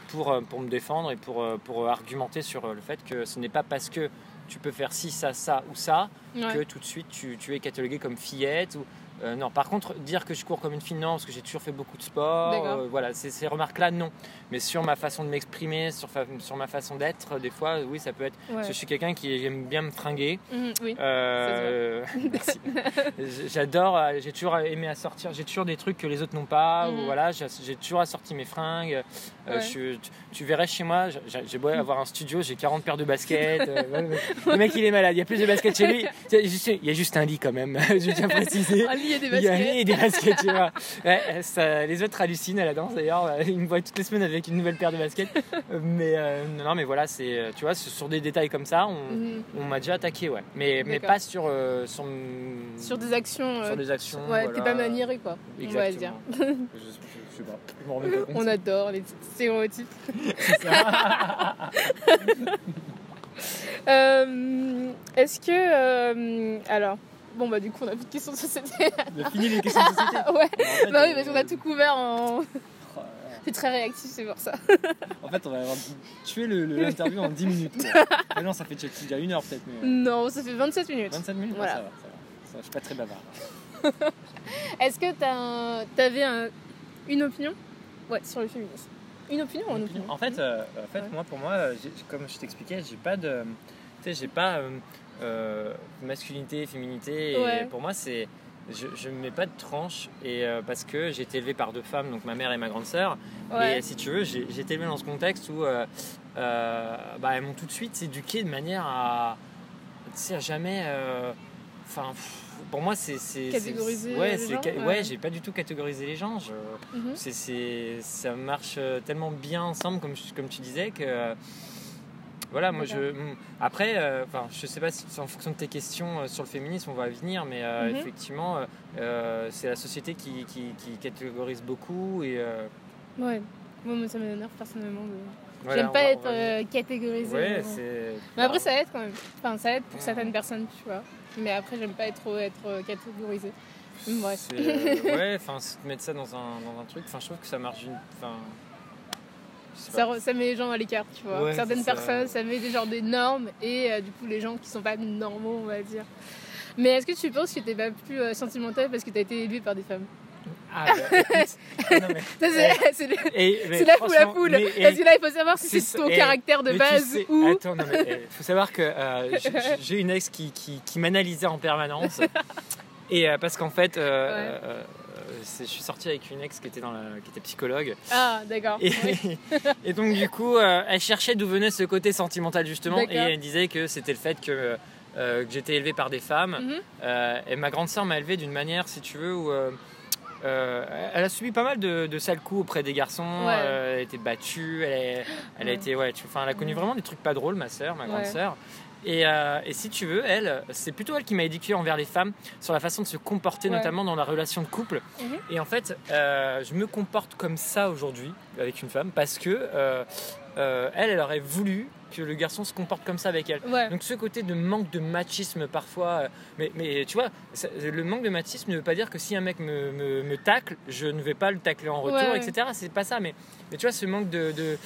pour, euh, pour me défendre et pour, euh, pour argumenter sur le fait que ce n'est pas parce que tu peux faire ci, ça, ça ou ça Ouais. que tout de suite tu, tu es catalogué comme fillette. Ou, euh, non, par contre, dire que je cours comme une fille, non, parce que j'ai toujours fait beaucoup de sport. Euh, voilà, ces, ces remarques-là, non. Mais sur ma façon de m'exprimer, sur, fa- sur ma façon d'être, des fois, oui, ça peut être. Ouais. parce que Je suis quelqu'un qui aime bien me fringuer. Mhm, oui. Euh, J'adore, euh, j'ai toujours aimé assortir, j'ai toujours des trucs que les autres n'ont pas. ou Mhm. voilà, j'ai toujours assorti mes fringues. Euh, Ouais. je- tu, tu verrais chez moi, j'ai beau avoir un studio, j'ai 40 paires de baskets. euh, le mec il est malade, il y a plus de baskets chez lui. Il y a juste- il y a juste un lit quand même, je tiens à préciser. Y a des Il y a un lit baskets. et des baskets, tu vois. Ouais, ça- les autres hallucinent à la danse d'ailleurs. Ils me voient toutes les semaines avec une nouvelle paire de baskets. Mais euh, non, mais voilà, c'est, euh, tu vois, sur des détails comme ça, on, Mhm. on m'a déjà attaqué, ouais. Mais, mais pas sur, euh, sur, Sur des actions. euh, sur des actions. Ouais, voilà. t'es pas maniéré quoi. On va dire. Exactement. je, je- je sais pas. Je m'en remets pas compte. On adore les stéréotypes. Euh, Est-ce que. euh, alors. Bon, bah, du coup, on a plus de questions de société. On a fini les questions de société. ouais. En fait, Bah oui, euh, parce qu'on a tout couvert en. oh. C'est très réactif, c'est pour ça. En fait, on va avoir tué l'interview en 10 minutes. Mais non, ça fait déjà une heure peut-être. Mais... Non, ça fait 27 minutes. 27 minutes Voilà. Ah, ça, va, ça, va. Ça va, Je suis pas très bavard. Est-ce que t'as un- une opinion? Ouais, sur le féminisme. Une opinion ou une opinion? En fait, euh, en fait Ouais. moi, pour moi, euh, comme je t'expliquais, j'ai pas de. Tu sais, j'ai pas euh, euh, masculinité, féminité. Et Ouais. pour moi, c'est. Je, ne mets pas de tranche et euh, parce que j'ai été élevé par deux femmes, donc ma mère et ma grande sœur. Ouais. Et si tu veux, j'ai été élevé dans ce contexte où euh, bah, elles m'ont tout de suite éduqué de manière à, tu sais, à jamais. Enfin, pour moi, c'est Catégoriser Ouais, les gens, ouais. ouais, j'ai pas du tout catégorisé les gens. Je, Mhm. ça marche tellement bien ensemble, comme tu disais, que. Voilà, moi je. mm, Après, euh, enfin, je sais pas si en fonction de tes questions euh, sur le féminisme, on va venir, mais euh, Mhm. effectivement, c'est la société qui, qui, qui catégorise beaucoup et. Ouais. Moi, moi, ça m'énerve personnellement. de- voilà, J'aime pas va- être va- catégorisée. Ouais, mais après, ça aide quand même. Enfin, ça aide pour certaines personnes, tu vois. Mais après, j'aime pas être trop être catégorisée. Ouais, enfin, mettre ça dans un, dans un truc, enfin, je trouve que ça marche. Enfin. sais Ça, met les gens à l'écart, tu vois. Ouais, Certaines ça. personnes, ça met des genres des normes et euh, du coup les gens qui sont pas normaux, on va dire. Mais est-ce que tu penses que t'es pas plus euh, sentimental parce que t'as été élevé par des femmes? Ah, bah, écoute, non, mais- C'est le- et- mais c'est la poule à franchement, poule. mais- et- Parce que là, il faut savoir si c'est ton et- caractère de tu base sais- ou. Attends, non, mais il faut savoir que euh, j'ai- une ex qui, qui, qui m'analysait en permanence. Et parce qu'en fait, Ouais. Euh, je suis sorti avec une ex qui était, dans la, qui était psychologue. Ah, d'accord. Et, Oui. et donc, du coup, euh, elle cherchait d'où venait ce côté sentimental, justement. Et elle disait que c'était le fait que, euh, que j'étais élevé par des femmes. Mhm. Et ma grande sœur m'a élevé d'une manière, si tu veux, où. euh, elle a subi pas mal de, de sales coups auprès des garçons. Ouais. euh, elle a été battue. Elle, a Ouais. été, ouais, tu- elle a connu vraiment des trucs pas drôles, ma sœur, ma grande sœur. Et, euh, et si tu veux, elle, c'est plutôt elle qui m'a éduqué envers les femmes sur la façon de se comporter, Ouais. notamment dans la relation de couple. Mhm. Et en fait, euh, je me comporte comme ça aujourd'hui avec une femme parce que euh, elle, elle aurait voulu que le garçon se comporte comme ça avec elle. Ouais. Donc ce côté de manque de machisme parfois, euh, mais, mais tu vois, ça- le manque de machisme ne veut pas dire que si un mec me, me, me tacle, je ne vais pas le tacler en retour, Ouais, etc. C'est pas ça, mais, mais tu vois, ce manque de, de,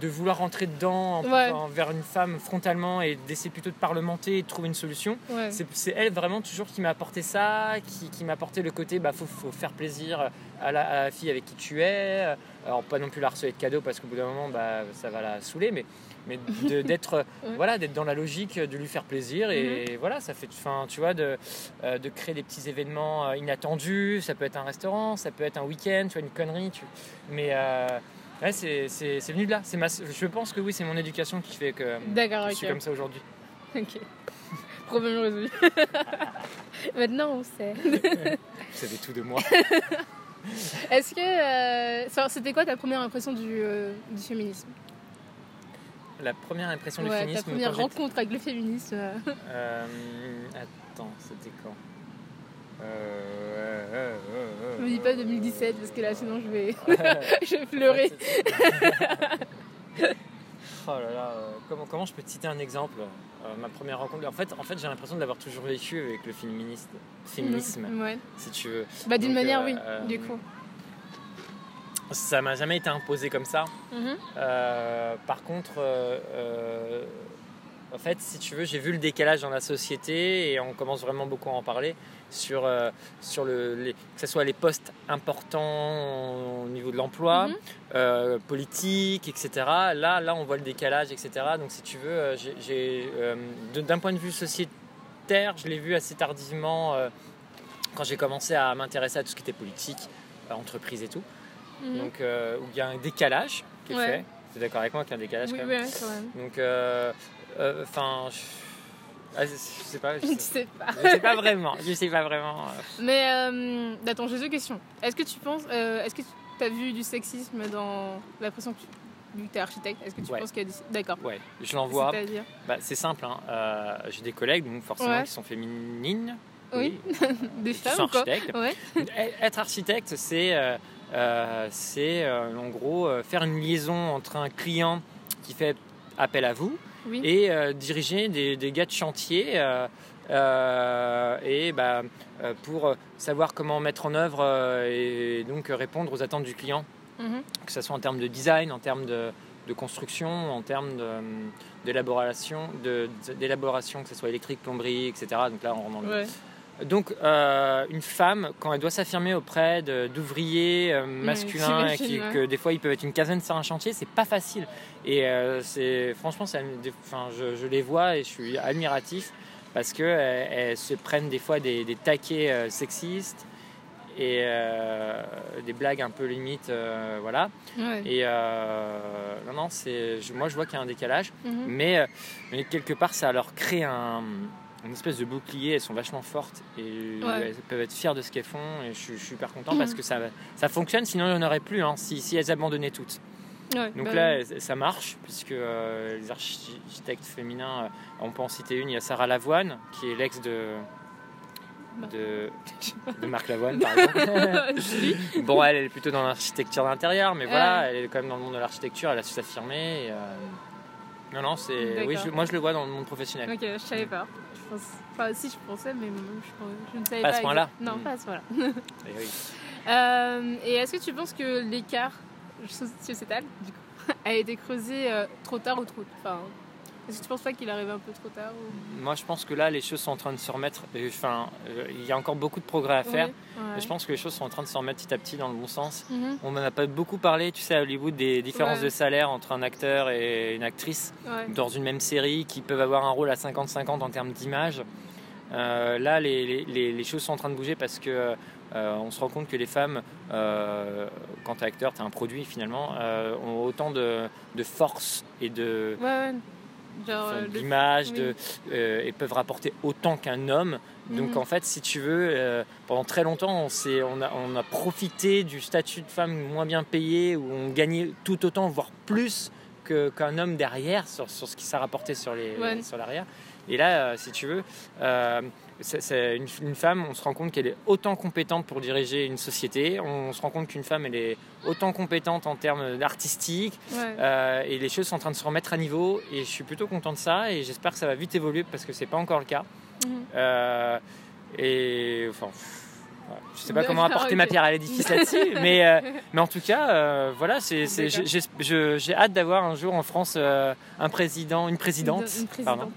de vouloir rentrer dedans en- Ouais. envers une femme frontalement et d'essayer plutôt de parlementer et de trouver une solution, c'est c'est elle vraiment toujours qui m'a apporté ça, qui, qui m'a apporté le côté bah faut, faut faire plaisir à la, à la fille avec qui tu es. Alors pas non plus la harceler de cadeaux parce qu'au bout d'un moment bah, ça va la saouler, mais, mais d'être voilà d'être dans la logique de lui faire plaisir et voilà ça fait enfin tu vois de, euh, de créer des petits événements euh, inattendus. Ça peut être un restaurant, ça peut être un week-end, tu vois une connerie. Tu... Mais euh, ouais, c'est c'est- c'est venu de là. C'est ma, je pense que oui c'est mon éducation qui fait que D'accord, je suis comme ça aujourd'hui. Ok. Problème résolu. Maintenant, on sait. Vous savez tout de moi. Est-ce que. euh, C'était quoi ta première impression du, euh, du féminisme? La première impression du Ouais, ta féminisme. première rencontre avec le féminisme. euh. Attends, c'était quand? Euh, Je me dis pas 2017 parce que là, sinon, je vais, je vais pleurer. oh là là, euh, comment, comment je peux te citer un exemple Euh, Ma première rencontre? En fait, en fait j'ai l'impression de l'avoir toujours vécu avec le féministe, féminisme, Ouais. si tu veux. Bah, d'une manière, oui, du coup. Ça m'a jamais été imposé comme ça. Mhm. Euh, par contre, euh, euh, en fait, si tu veux, j'ai vu le décalage dans la société et on commence vraiment beaucoup à en parler sur, euh, sur le, les- que ce soit les postes importants au niveau de l'emploi, Mhm. politique, etc. Là, là, on voit le décalage, etc. Donc, si tu veux, j'ai- d'un point de vue sociétaire, je l'ai vu assez tardivement quand j'ai commencé à m'intéresser à tout ce qui était politique, entreprise et tout. Mhm. Donc, euh, où il y a un décalage qui est Ouais. fait. Tu es d'accord avec moi qu'il y a un décalage Oui, quand même ouais, quand même. Donc, euh, euh, enfin, je... ah, je sais pas. Je sais, sais pas. je sais pas vraiment. Je sais pas vraiment. Mais euh, attends, j'ai deux questions. Est-ce que tu penses, euh, est-ce que tu as vu du sexisme dans l'impression que tu, vu que tu es architecte, est-ce que tu Ouais. penses qu'il y a des... D'accord. Ouais, je l'en vois. C'est-à-dire Bah, c'est simple. hein. Euh, J'ai des collègues, donc forcément, Ouais. qui sont féminines. Oui. des femmes sont ou quoi architectes. Ouais. Être architecte, c'est c'est, euh, en gros euh, faire une liaison entre un client qui fait appel à vous Oui. et euh, diriger des, des gars de chantier euh, euh, et bah, euh, pour savoir comment mettre en œuvre euh, et donc répondre aux attentes du client, Mhm. que ce soit en termes de design, en termes de, de construction, en termes d'élaboration, d'élaboration, que ce soit électrique, plomberie, etc. Donc là, on rentre dans le, Ouais. Donc, euh, une femme, quand elle doit s'affirmer auprès d'ouvriers euh, masculins, et qui, ouais. que des fois ils peuvent être une quinzaine sur un chantier, c'est pas facile. Et euh, c'est franchement, des- enfin, je, je les vois et je suis admiratif parce que elles, se prennent des fois des, des taquets sexistes et des blagues un peu limites, voilà. Ouais. Et non, non, c'est, moi je vois qu'il y a un décalage. Mais, euh, mais quelque part, ça leur crée un, une espèce de bouclier. Elles sont vachement fortes et Ouais. elles peuvent être fières de ce qu'elles font. Et je, suis- je suis super content parce que ça, ça fonctionne, sinon il n'y en aurait plus hein, si, si elles abandonnaient toutes. Ouais, Donc bah là, oui. ça marche puisque euh, les architectes féminins, euh, on peut en citer une. Il y a Sarah Lavoine qui est l'ex de. De, de Marc Lavoine par exemple. Bon, elle, elle est plutôt dans l'architecture d'intérieur, mais voilà, Ouais. elle est quand même dans le monde de l'architecture, elle a su s'affirmer. euh, Non, non, c'est. Oui, je- moi je le vois dans le monde professionnel. Ok, je savais pas. Pense... Enfin, si je pensais, mais je, je ne savais Pas à ce point-là. Non, Mm. pas à ce point-là. Et oui. Euh, et est-ce que tu penses que l'écart sociétal du coup, a été creusé euh, trop tard ou trop enfin, Est-ce que tu penses pas qu'il arrive un peu trop tard ou... Moi je pense que là les choses sont en train de se remettre. et, Enfin, euh, il y a encore beaucoup de progrès à faire. Ouais. Mais je pense que les choses sont en train de se remettre petit à petit dans le bon sens. Mhm, On n'en a pas beaucoup parlé, tu sais, à Hollywood, des différences Ouais. de salaire entre un acteur et une actrice ouais. dans une même série qui peuvent avoir un rôle à 50-50 en termes d'image. Euh, là, les, les- les- les choses sont en train de bouger parce que euh, on se rend compte que les femmes, euh, quand tu es acteur, tu es un produit finalement, ont autant de, de force et de, Ouais, ouais. Enfin, euh, le- d'image oui. euh, et peuvent rapporter autant qu'un homme. Donc Mhm. en fait, si tu veux, euh, pendant très longtemps, on, a, on a profité du statut de femme moins bien payé, où on gagnait tout autant, voire plus qu'un homme derrière, sur, sur ce qui s'est rapporté sur les- Ouais. sur l'arrière. Et là, si tu veux, c'est- une, une femme, on se rend compte qu'elle est autant compétente pour diriger une société. On se rend compte qu'une femme, elle est autant compétente en termes artistiques. Ouais. Euh, et les choses sont en train de se remettre à niveau. Et je suis plutôt content de ça. Et j'espère que ça va vite évoluer parce que c'est pas encore le cas. Mhm. Euh, et enfin, je sais pas comment apporter ma pierre à l'édifice là-dessus, mais, euh, mais en tout cas, voilà, j'ai, hâte d'avoir un jour en France un président, une présidente, Une, une pardon,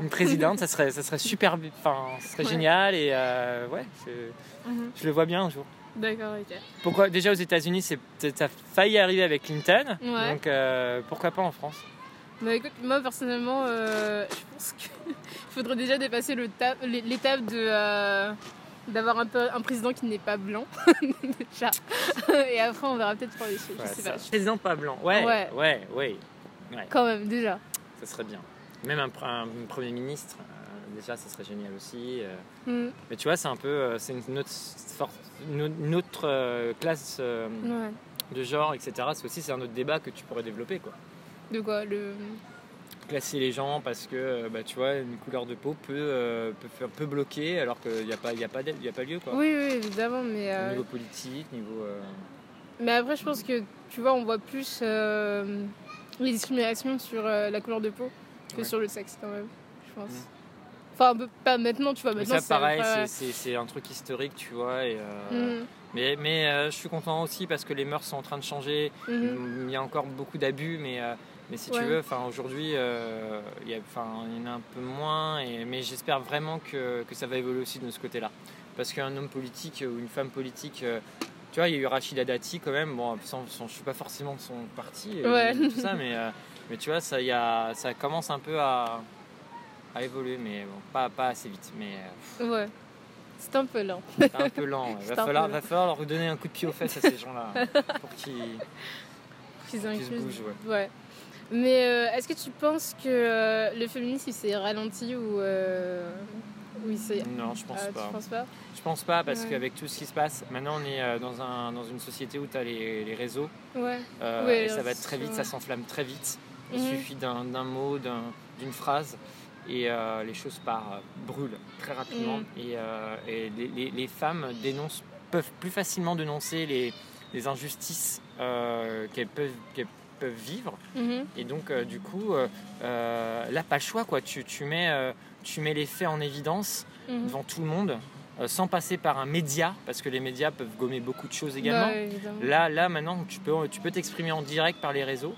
une présidente, ça serait, ça serait super, enfin, ça serait Ouais. génial et euh, ouais, je, Mhm. je le vois bien un jour. D'accord, ok. Pourquoi déjà aux États-Unis, ça a failli arriver avec Clinton, Ouais. donc euh, pourquoi pas en France? Bah écoute, moi personnellement, euh, je pense qu'il faudrait déjà dépasser l'étape de euh, d'avoir un, président qui n'est pas blanc déjà. Et après, on verra peut-être pour les choses. Ouais, je sais ça- pas. Président pas blanc, ouais, Ouais. ouais, ouais, Quand même, déjà. ça serait bien. Même un, pr- un premier ministre, euh, déjà, ça serait génial aussi. euh. Mm, Mais tu vois, c'est un peu, euh, c'est une autre, une classe ouais. de genre, etc. C'est aussi c'est un autre débat que tu pourrais développer, quoi. De quoi le... Classer les gens parce que, bah, tu vois, une couleur de peau peut, peut faire peut bloquer alors qu'il n'y a pas, il y a pas, y a pas lieu, quoi. Oui, oui, évidemment, mais... Au niveau politique, niveau. Mais après, je pense que, tu vois, on voit plus euh, les discriminations sur euh, la couleur de peau que Ouais. sur le sexe, quand même, je pense. Mm. Enfin, pas maintenant, tu vois, Mais maintenant... ça, pareil, c'est- un truc historique, tu vois. Et, euh, Mm, Mais, mais euh, je suis content aussi parce que les mœurs sont en train de changer. mhm. Il y a encore beaucoup d'abus, mais, euh, mais si tu veux, aujourd'hui, il y, en a un peu moins. Et, mais j'espère vraiment que, que ça va évoluer aussi de ce côté-là. Parce qu'un homme politique ou une femme politique, tu vois, il y a eu Rachida Dati quand même. Bon, sans, sans- je suis pas forcément de son parti, Ouais. tout ça, mais, mais tu vois, ça, y a, ça commence un peu à, à évoluer, mais bon, pas, pas assez vite. Mais euh, Ouais. C'est un peu lent. c'est un peu lent. Il va falloir, va falloir leur donner un coup de pied aux fesses à ces gens-là pour qu'ils. Qu'ils Qu'ils se bougent, ouais. Ouais. Mais euh, est-ce que tu penses que euh, le féminisme s'est ralenti ou euh, ou il s'est. Non, je pense pas. Tu penses pas? Je pense pas parce Ouais. qu'avec tout ce qui se passe, maintenant on est dans, un, dans une société où tu as les, les réseaux Ouais. et les ça va réseaux être très vite, ça s'enflamme très vite. Il Mhm. suffit d'un mot, d'un- d'une phrase et euh, les choses partent, brûlent très rapidement. Mhm. Et, euh, et les, les- les femmes dénoncent, peuvent plus facilement dénoncer les, les injustices euh, qu'elles peuvent, vivre. Mhm. Et donc, euh, du coup, euh, euh, là, pas le choix. Quoi. Tu, tu, mets, euh, tu mets les faits en évidence devant tout le monde, euh, sans passer par un média, parce que les médias peuvent gommer beaucoup de choses également. Ouais, évidemment. Là, là, maintenant, tu peux, tu peux t'exprimer en direct par les réseaux.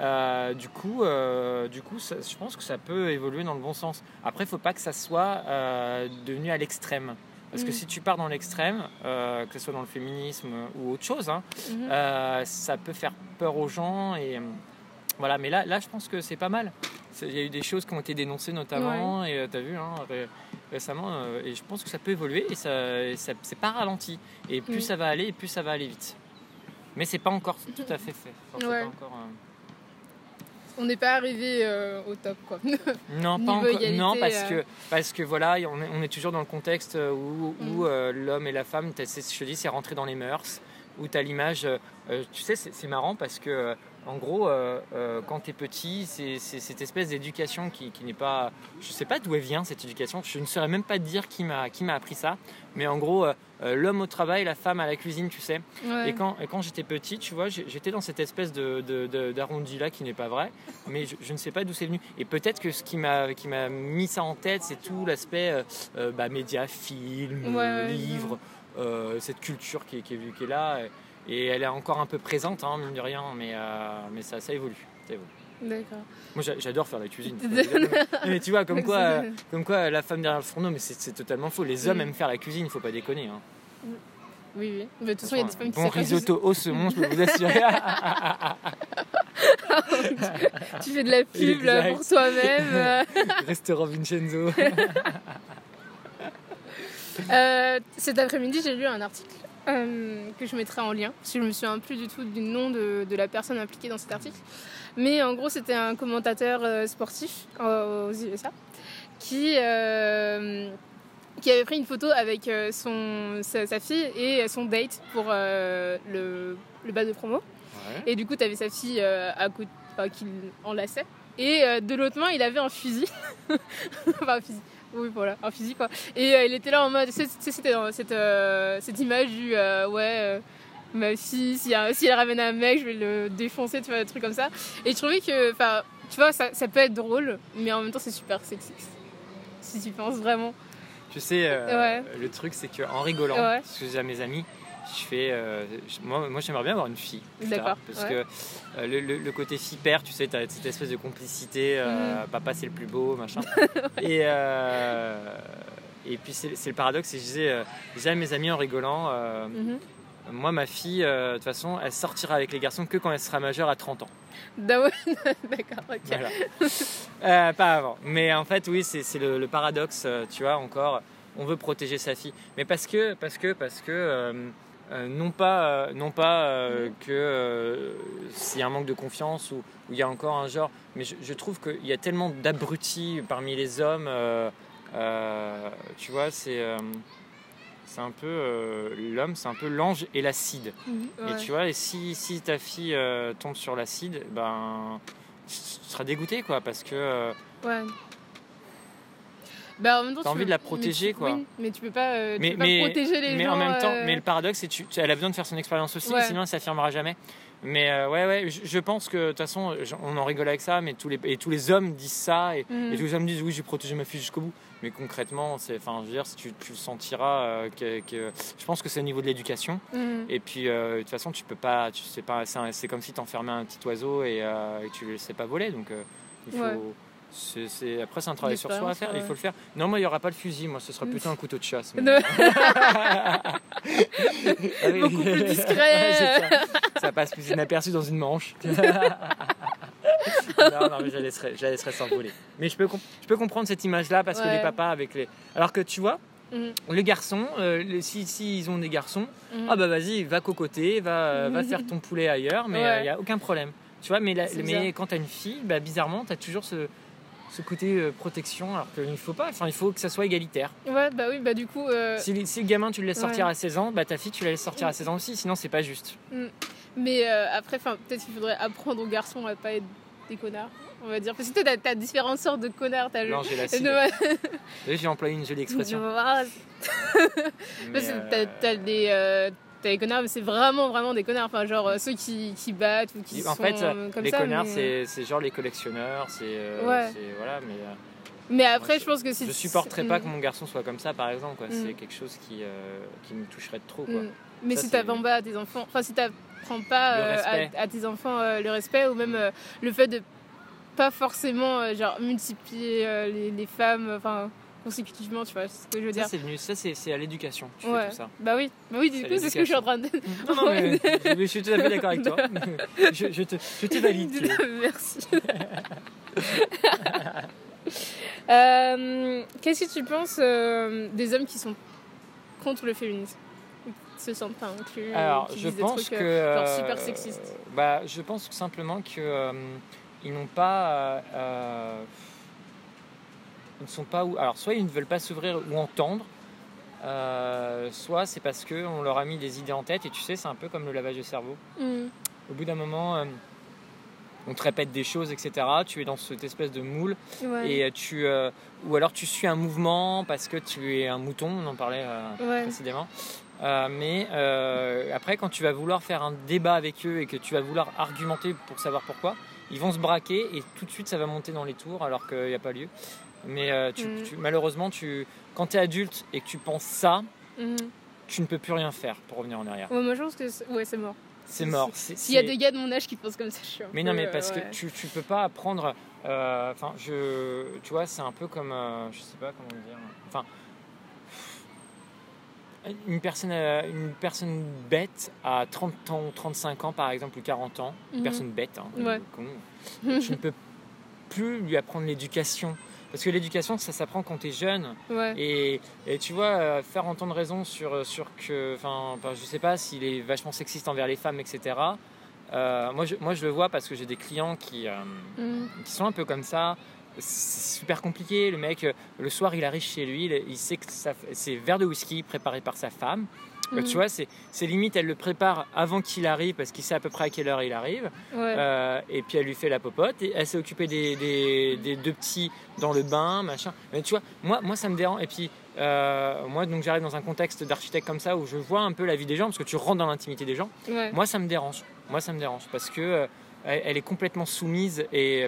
Euh, du coup, euh, du coup ça- je pense que ça peut évoluer dans le bon sens. Après, il faut pas que ça soit euh, devenu à l'extrême. Parce que Mm. si tu pars dans l'extrême, que ce soit dans le féminisme ou autre chose, hein, Mhm. euh, ça peut faire peur aux gens. Et, voilà, mais là, là, je pense que c'est pas mal. Il y a eu des choses qui ont été dénoncées notamment, et tu as vu hein, ré- récemment, et je pense que ça peut évoluer et ça, et ça c'est pas ralenti. Et plus Mm. ça va aller, et plus ça va aller vite. Mais c'est pas encore tout à fait fait. Enfin, Ouais. pas encore, On n'est pas arrivé euh, au top quoi. Non, pas égalité, non, parce euh. que parce que voilà, on est, on est toujours dans le contexte où, où Mm. euh, l'homme et la femme, je te dis, c'est rentré dans les mœurs. Où tu as l'image, euh, euh, tu sais, c'est marrant parce que euh, en gros, euh, euh, quand tu es petit, c'est cette espèce d'éducation qui, qui n'est pas. Je sais pas d'où elle vient cette éducation. Je ne saurais même pas te dire qui m'a appris ça. Mais en gros, euh, l'homme au travail, la femme à la cuisine, tu sais. Ouais. Et quand, et quand j'étais petit, tu vois, j'étais dans cette espèce de, de- de- d'arrondi là qui n'est pas vrai, mais je, je ne sais pas d'où c'est venu. Et peut-être que ce qui m'a, mis ça en tête, c'est tout l'aspect bah, Ouais, ouais, livres, euh, cette culture qui est, qui, est, qui est là. Et, et elle est encore un peu présente, hein, mine de rien, mais, euh, mais ça, ça évolue. ça évolue. D'accord. Moi j'a- j'adore faire la cuisine. mais tu vois, comme quoi, euh, comme quoi la femme derrière le fourneau, mais c'est, totalement faux. Les hommes Mm. aiment faire la cuisine, il faut pas déconner. hein. Oui, oui. Mais de toute façon, il y a des femmes qui bon savent pas risotto au saumon, je peux vous assurer. Tu fais de la pub là, pour toi-même. Restaurant Vincenzo. Euh, cet après-midi, j'ai lu un article euh, que je mettrai en lien, parce que je me souviens plus du tout du nom de, de la personne impliquée dans cet article. Mais en gros, c'était un commentateur euh, sportif euh, aux USA qui, euh, qui avait pris une photo avec son, sa, sa fille et son date pour le, le bas de promo. Et du coup, tu avais sa fille à côté, enfin, qui enlaçait. Et de l'autre main, il avait un fusil. enfin, un fusil. Oui, voilà, un fusil quoi. Et euh, il était là en mode. tu sais, C'était dans cette, euh, cette image du. euh, ouais. euh, ma fille, si, si elle ramène un mec, je vais le défoncer, tu vois, des trucs comme ça. Et je trouvais que. Enfin, tu vois, ça, ça peut être drôle, mais en même temps, c'est super sexiste. Si tu penses vraiment. Tu sais, Ouais. le truc, c'est qu'en rigolant, Ouais. ce que j'ai à mes amis, je fais. euh, moi, moi j'aimerais bien avoir une fille. D'accord, Parce ouais. que euh, le, le- le côté fille-père, tu sais, t'as cette espèce de complicité. euh, Mhm. Papa, c'est le plus beau, machin. et. et puis c'est le paradoxe, que je disais, je disais à mes amis en rigolant, Mhm. moi ma fille, de toute façon, elle sortira avec les garçons que quand elle sera majeure à 30 ans. D'accord, ok. Voilà. Pas avant. Mais en fait, oui, c'est le, le paradoxe, tu vois, encore. On veut protéger sa fille. Mais parce que, parce que, parce que, euh, non pas, euh, non pas euh, que s'il y a un manque de confiance ou il y a encore un genre, mais je, je trouve qu'il y a tellement d'abrutis parmi les hommes. tu vois, c'est. c'est un peu l'homme, c'est un peu l'ange et l'acide. Mhm, Et tu vois, et si, si ta fille tombe sur l'acide, ben, tu seras dégoûté, quoi, parce que Ouais. Bah, en même temps, T'as envie de la mais protéger, tu- quoi. oui, mais tu peux pas, euh, tu mais, pas mais, protéger les mais gens. en même temps, euh, mais le paradoxe, c'est que elle a besoin de faire son expérience aussi, Ouais. sinon elle s'affirmera jamais. Mais euh, ouais, ouais, je, je pense que de toute façon, on en rigole avec ça, mais tous les, et tous les hommes disent ça, et, Mhm. et tous les hommes disent oui, j'ai protégé ma fille jusqu'au bout. Mais concrètement, enfin, je veux dire, si tu, tu le sentiras, euh, que, que- je pense que c'est au niveau de l'éducation. mhm. Et puis, euh, de toute façon, tu peux pas, tu sais pas, c'est, comme si tu enfermais un petit oiseau et, et tu le laissais pas voler. Donc, il faut. Ouais. C'est- après, c'est un travail sur soi à faire, il faut le faire. Non, moi, il n'y aura pas le fusil, moi, ce sera plutôt un couteau de chasse. mais- De- Ah. Beaucoup plus discret. Ça. ça passe plus inaperçu dans une manche. non, non, mais je la laisserai, je la laisserai s'envoler. Mais je peux, je peux comprendre cette image-là parce que les papas avec les. Alors que tu vois, Mhm. les garçons, euh, les- si, si ils ont des garçons, Mhm. ah bah vas-y, va cocoter, va, euh, va faire ton poulet ailleurs, mais il Ouais. n'y a aucun problème. Tu vois, mais, la- mais quand tu as une fille, bah, bizarrement, tu as toujours ce, ce côté euh, protection, alors qu'il ne faut pas. Enfin, il faut que ça soit égalitaire. Ouais, bah oui, bah du coup. euh, Si, si le gamin, tu le laisses sortir Ouais. à 16 ans, bah, ta fille, tu la laisses sortir à 16 ans aussi, sinon c'est pas juste. Mais euh, après, enfin, peut-être qu'il faudrait apprendre aux garçons à pas être des connards, on va dire. Parce que tu as, différentes sortes de connards. T'as le. Non, j'ai la cible. J'ai employé une jolie expression. Mais, Parce que t'as- t'as des, euh, t'as des connards, mais c'est vraiment, vraiment des connards. Enfin, genre euh, ceux qui, qui battent ou qui en sont fait, euh, comme les ça. connards, mais... c'est c'est genre les collectionneurs, c'est. euh, Ouais. c'est- Voilà, mais. Mais après, Moi, je pense que si Je supporterais pas Mm. que mon garçon soit comme ça, par exemple. quoi. Mm. C'est quelque chose qui, euh, qui me toucherait de trop. Quoi. Mm. Mais Ça, si c'est- t'apprends pas à tes enfants, enfin si t'apprends pas Le euh, respect. à, à tes enfants euh, le respect ou même le fait de pas forcément genre multiplier les, les femmes, enfin consécutivement, tu vois, c'est ce que je veux Ça, dire. c'est venu, ça, c'est à l'éducation. Tu fais Ouais. tout ça. Bah oui, bah oui, du C'est coup c'est ce que je suis en train de. Non, non, mais je, je suis tout à fait d'accord avec toi. Je, je te, je te valide. Merci. Euh, Qu'est-ce que tu penses euh, des hommes qui sont contre le féminisme? Qui se sentent pas inclus Alors, qui je disent des pense trucs, que. euh, genre euh, super sexistes. Bah, je pense simplement que euh, ils n'ont pas. Ne sont pas où. Alors, soit ils ne veulent pas s'ouvrir ou entendre. euh, soit c'est parce qu'on leur a mis des idées en tête et tu sais c'est un peu comme le lavage de cerveau Mm. au bout d'un moment euh, on te répète des choses etc tu es dans cette espèce de moule Ouais. et tu euh, ou alors tu suis un mouvement parce que tu es un mouton on en parlait Ouais. précédemment mais après quand tu vas vouloir faire un débat avec eux et que tu vas vouloir argumenter pour savoir pourquoi ils vont se braquer et tout de suite ça va monter dans les tours alors qu'il n'y a pas lieu mais euh, tu- Mm. tu- malheureusement tu, quand tu es adulte et que tu penses ça Mhm. tu ne peux plus rien faire pour revenir en arrière Ouais, moi je pense que c'est- ouais, c'est mort. c'est mort S'il y a des gars de mon âge qui pensent comme ça, je suis un Mais peu, non, mais euh, parce ouais. que tu, tu peux pas apprendre. euh, Enfin, je. Tu vois, c'est un peu comme. euh, je sais pas comment dire. Enfin. Une personne, une personne bête à 30 ans, 35 ans par exemple, ou 40 ans, une Mhm. personne bête, hein, Ouais. con, tu ne peux plus lui apprendre l'éducation. Parce que l'éducation, ça s'apprend quand tu es jeune. Ouais. Et, et tu vois, euh, faire entendre raison sur, sur que. Enfin, enfin, je sais pas s'il est vachement sexiste envers les femmes, etc. Euh, moi, je, moi, je le vois parce que j'ai des clients qui, euh, Mhm. qui sont un peu comme ça. C'est super compliqué. Le mec, euh, le soir, il arrive chez lui, il, il sait que c'est verre de whisky préparé par sa femme. Tu vois, c'est c'est limite, elle le prépare avant qu'il arrive parce qu'il sait à peu près à quelle heure il arrive. Ouais. Euh, et puis elle lui fait la popote et elle s'est occupée des, des- des deux petits dans le bain, machin. Mais tu vois, moi, moi ça me dérange. Et puis euh, moi, donc j'arrive dans un contexte d'architecte comme ça où je vois un peu la vie des gens parce que tu rentres dans l'intimité des gens. ouais. Moi, ça me dérange. Moi, ça me dérange parce que euh, elle est complètement soumise et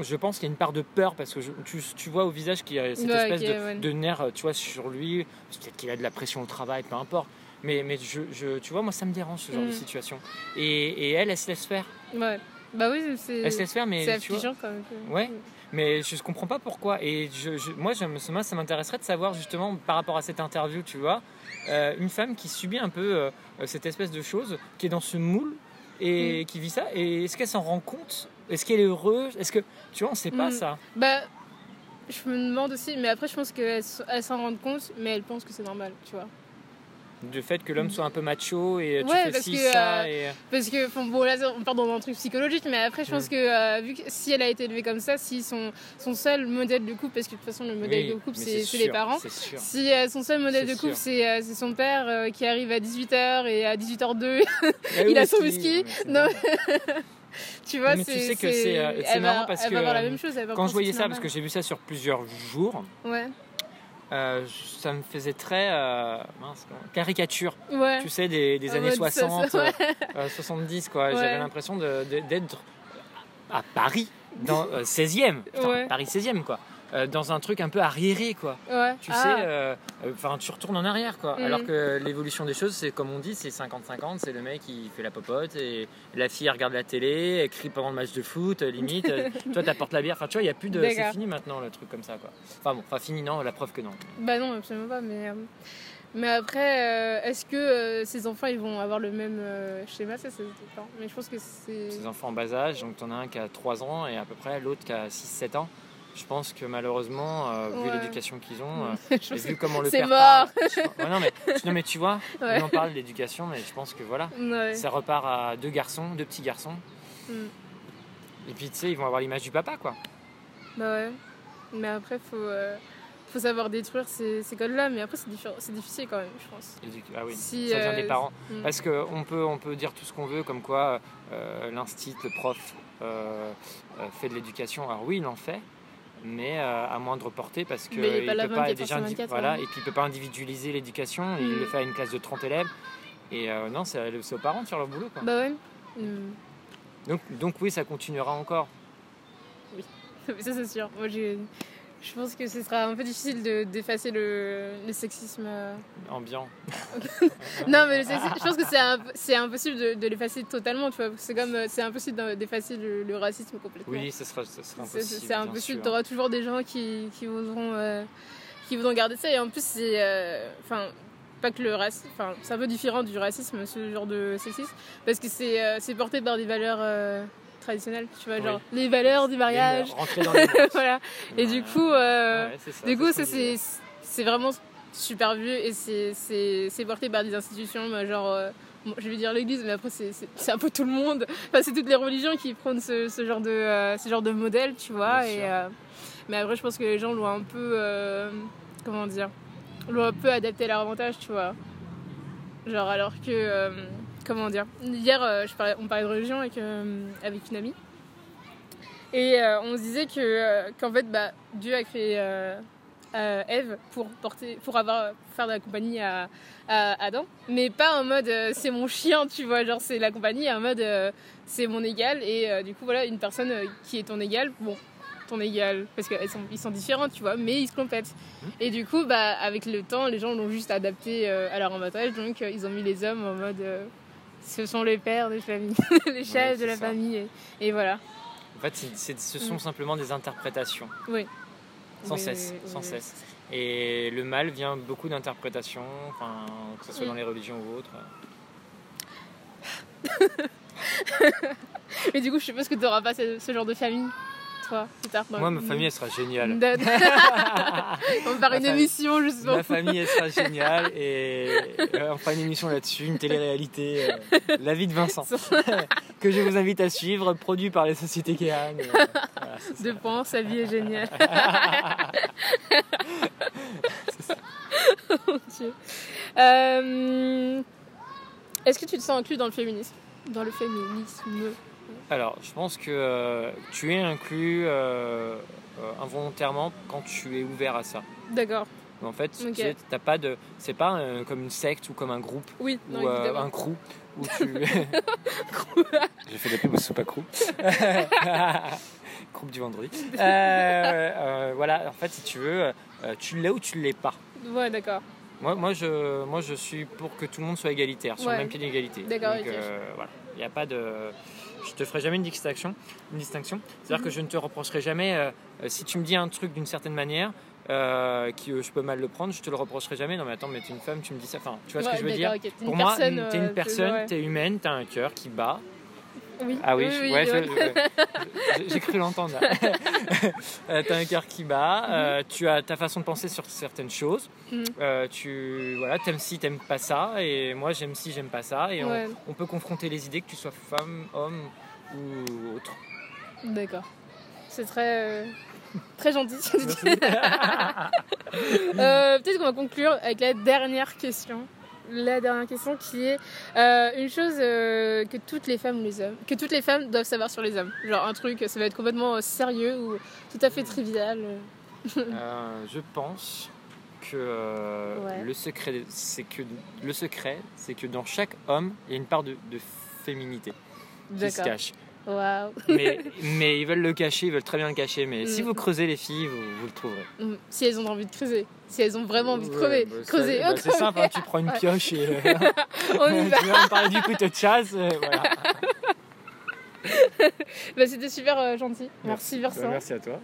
je pense qu'il y a une part de peur parce que je- tu, tu vois au visage qu'il y a cette Ouais, espèce de, ouais. de nerf, tu vois, sur lui. Peut-être qu'il a de la pression au travail, peu importe. Mais, mais je, je- tu vois, moi, ça me dérange ce genre de Mm. situation. Et, et elle, elle se laisse faire. Ouais. Bah oui, c'est. Elle se laisse faire, mais C'est affligeant quand même. Ouais. Mais je ne comprends pas pourquoi. Et je, je- moi, je, ça m'intéresserait de savoir justement par rapport à cette interview, tu vois, euh, une femme qui subit un peu euh, cette espèce de chose, qui est dans ce moule et qui vit ça. Et est-ce qu'elle s'en rend compte Est-ce qu'elle est heureuse? Est-ce que tu vois, on ne sait pas Mm. ça. Bah, je me demande aussi, mais après, je pense qu'elle s'en rend compte, mais elle pense que c'est normal, tu vois. Du fait que l'homme soit un peu macho et tu Ouais, fais parce ci, que, ça. euh, Et... Parce que, bon, là, on part dans un truc psychologique, mais après, je pense Mm. que euh, vu que si elle a été élevée comme ça, si son, son seul modèle de couple, parce que de toute façon, le modèle Oui, de couple, c'est les parents. Si euh, son seul modèle de couple, c'est euh, son père euh, qui arrive à 18h et à 18h02, Mais il a son whisky. Non. tu vois, Mais tu c'est. sais que c'est, euh, marrant parce que, la euh, même chose. Quand je voyais ça, parce que j'ai vu ça sur plusieurs jours, Ouais. euh, ça me faisait très euh, mince, caricature. Ouais. tu sais, des, des années mode ça, 60, ça, ouais. euh, 70, quoi. Ouais. J'avais l'impression d'être à Paris, dans euh, 16e, Putain. Paris 16e, quoi. Euh, dans un truc un peu arriéré, quoi. Ouais. Tu Ah. sais, euh, euh, enfin, tu retournes en arrière, quoi. Mhm. Alors que l'évolution des choses, c'est comme on dit, c'est 50-50, c'est le mec qui fait la popote et la fille elle regarde la télé, elle crie pendant le match de foot, limite. toi, t'apportes la bière. Enfin, tu vois, il y a plus de. C'est fini maintenant, le truc comme ça, quoi. Enfin bon, enfin fini, non, la preuve que non. Bah non, absolument pas. Mais, euh, mais après, euh, est-ce que euh, ces enfants ils vont avoir le même euh, schéma Ça, c'est pas. Mais je pense que c'est. Ces enfants en bas âge, donc t'en as un qui a 3 ans et à peu près l'autre qui a 6-7 ans. Je pense que malheureusement, euh, vu Ouais. l'éducation qu'ils ont, euh, et vu comment le c'est père mort. parle, je pense- Ouais, non, mais, non mais tu vois, Ouais. on en parle de l'éducation, mais je pense que voilà, que- ça repart à deux garçons, deux petits garçons. Mm. Et puis tu sais, ils vont avoir l'image du papa quoi. Bah ouais. Mais après, faut, euh, faut savoir détruire ces, ces codes-là. Mais après, c'est diffi- c'est difficile quand même, je pense. Édu- Ah oui, Si, ça vient euh, des parents. Mm. Parce qu'on peut, on peut dire tout ce qu'on veut, comme quoi l'instit, le prof fait de l'éducation. Alors oui, il en fait, mais euh, à moindre portée parce que il là peut pas 24 déjà sur indi- 24, voilà, hein. et puis il peut pas individualiser l'éducation. Il Mm. le fait à une classe de 30 élèves. Et euh, non, c'est aux parents de faire leur boulot. Quoi. Bah ouais. Mm. Donc, donc oui, ça continuera encore. Mais ça, c'est sûr. Moi, j'ai. Je pense que ce sera un peu difficile de- d'effacer le, le sexisme. euh. Ambiant. Non, mais le sexisme, je pense que c'est imp- c'est impossible de, de l'effacer totalement, tu vois. C'est comme euh, c'est impossible d'effacer le, le racisme complètement. Oui, ce sera, ce sera impossible. C'est impossible. Tu auras toujours des gens qui, qui voudront euh, qui voudront garder ça. Et en plus, c'est euh, enfin pas que le racisme. Enfin, c'est un peu différent du racisme, ce genre de sexisme, parce que c'est euh, c'est porté par des valeurs traditionnelles. Tu vois, Oui. genre les valeurs du mariage. Et Rentrer dans les mots. voilà. Et du coup. euh, Ouais, c'est ça, du c'est coup, ce ça qu'on disait. c'est c'est vraiment super vieux et c'est- porté par des institutions, bah, genre, euh, bon, je vais dire l'église, mais après c'est- un peu tout le monde. Enfin, c'est toutes les religions qui prônent ce, ce genre de euh, ce genre de modèle, tu vois. Bien Et, sûr. euh, mais après, je pense que les gens l'ont un peu, euh, comment dire, l'ont un peu adapté à leur avantage, tu vois. Genre alors que, comment dire, hier, euh, je parlais, on parlait de religion avec euh, avec une amie. Et euh, on se disait que qu'en fait bah, Dieu a créé Ève pour porter pour avoir faire de la compagnie à, à Adam. Mais pas en mode c'est mon chien tu vois genre c'est la compagnie en mode c'est mon égal. Et du coup voilà une personne qui est ton égal bon ton égal parce qu'ils sont, ils sont différents tu vois mais ils se complètent. Et du coup bah avec le temps les gens l'ont juste adapté euh, à leur avantage. Donc euh, ils ont mis les hommes en mode euh, ce sont les pères des familles les chefs de la ça. famille et, et voilà En fait, ce sont Mm. simplement des interprétations. Oui. Sans Oui, cesse, oui, sans cesse. Et le mal vient beaucoup d'interprétations, que ce soit dans les religions ou autres. Mais du coup, je suppose que tu n'auras pas ce, ce genre de famille, toi, Moi, ma famille, elle sera géniale. On va faire une émission justement. Ma famille, elle sera géniale et euh, on fera une émission là-dessus, une télé-réalité, euh, La vie de Vincent, que je vous invite à suivre, produit par les sociétés Kéhan. euh, voilà, ça. De points, sa vie est géniale. Mon Dieu. Euh, Est-ce que tu te sens inclus dans le féminisme? Dans le féminisme Alors, je pense que euh, tu es inclus euh, euh, involontairement quand tu es ouvert à ça. D'accord. Mais en fait, Ok. tu sais, t'as pas de, c'est pas comme une secte ou comme un groupe Oui, non, ou euh, un crew où tu. J'ai fait des pubs au soupe crew. groupe du vendredi. Euh, euh, voilà, en fait, si tu veux, euh, tu l'es ou tu l'es pas. Ouais, d'accord. Moi, moi, je, moi, je suis pour que tout le monde soit égalitaire, sur Ouais. le même pied d'égalité. D'accord, Donc, euh, voilà. Il n'y a pas de. Je te ferai jamais une distinction. Une distinction. C'est-à-dire que je ne te reprocherai jamais. euh, euh, si tu me dis un truc d'une certaine manière, euh, qui je peux mal le prendre, je te le reprocherai jamais. Non, mais attends, mais t'es une femme, tu me dis ça. Enfin, tu vois ce Ouais, que je veux dire. T'es Pour une moi, personne, une- t'es euh, une personne, ouais. t'es humaine, t'as un cœur qui bat. Oui. Ah oui, oui, je- oui, ouais, je- ouais. ouais. J'ai- cru l'entendre. Euh, t'as un cœur qui bat, euh, tu as ta façon de penser sur certaines choses. Mhm. Euh, tu voilà, t'aimes si t'aimes pas ça, et moi j'aime si j'aime pas ça, et on- Ouais. on, peut confronter les idées que tu sois femme, homme ou autre. D'accord. C'est très, très gentil. Peut-être qu'on va conclure avec la dernière question. La dernière question qui est euh, une chose euh, que toutes les femmes ou les hommes, que toutes les femmes doivent savoir sur les hommes. Genre un truc, ça va être complètement euh, sérieux ou tout à fait trivial. Euh, je pense que Ouais. le secret, c'est que le secret, c'est que dans chaque homme, il y a une part de, de féminité qui se cache. Waouh. Mais, mais ils veulent le cacher, ils veulent très bien le cacher. Mais si Mm. vous creusez les filles, vous, vous le trouverez. Mm, Si elles ont envie de creuser, si elles ont vraiment envie de Ouais, bah, creuser, bah, oh, c'est simple, hein, tu prends une pioche et. euh, On y va. tu vas me parler du couteau de chasse. euh, voilà. Bah, C'était super euh, gentil. Merci, Vincent. Merci à toi.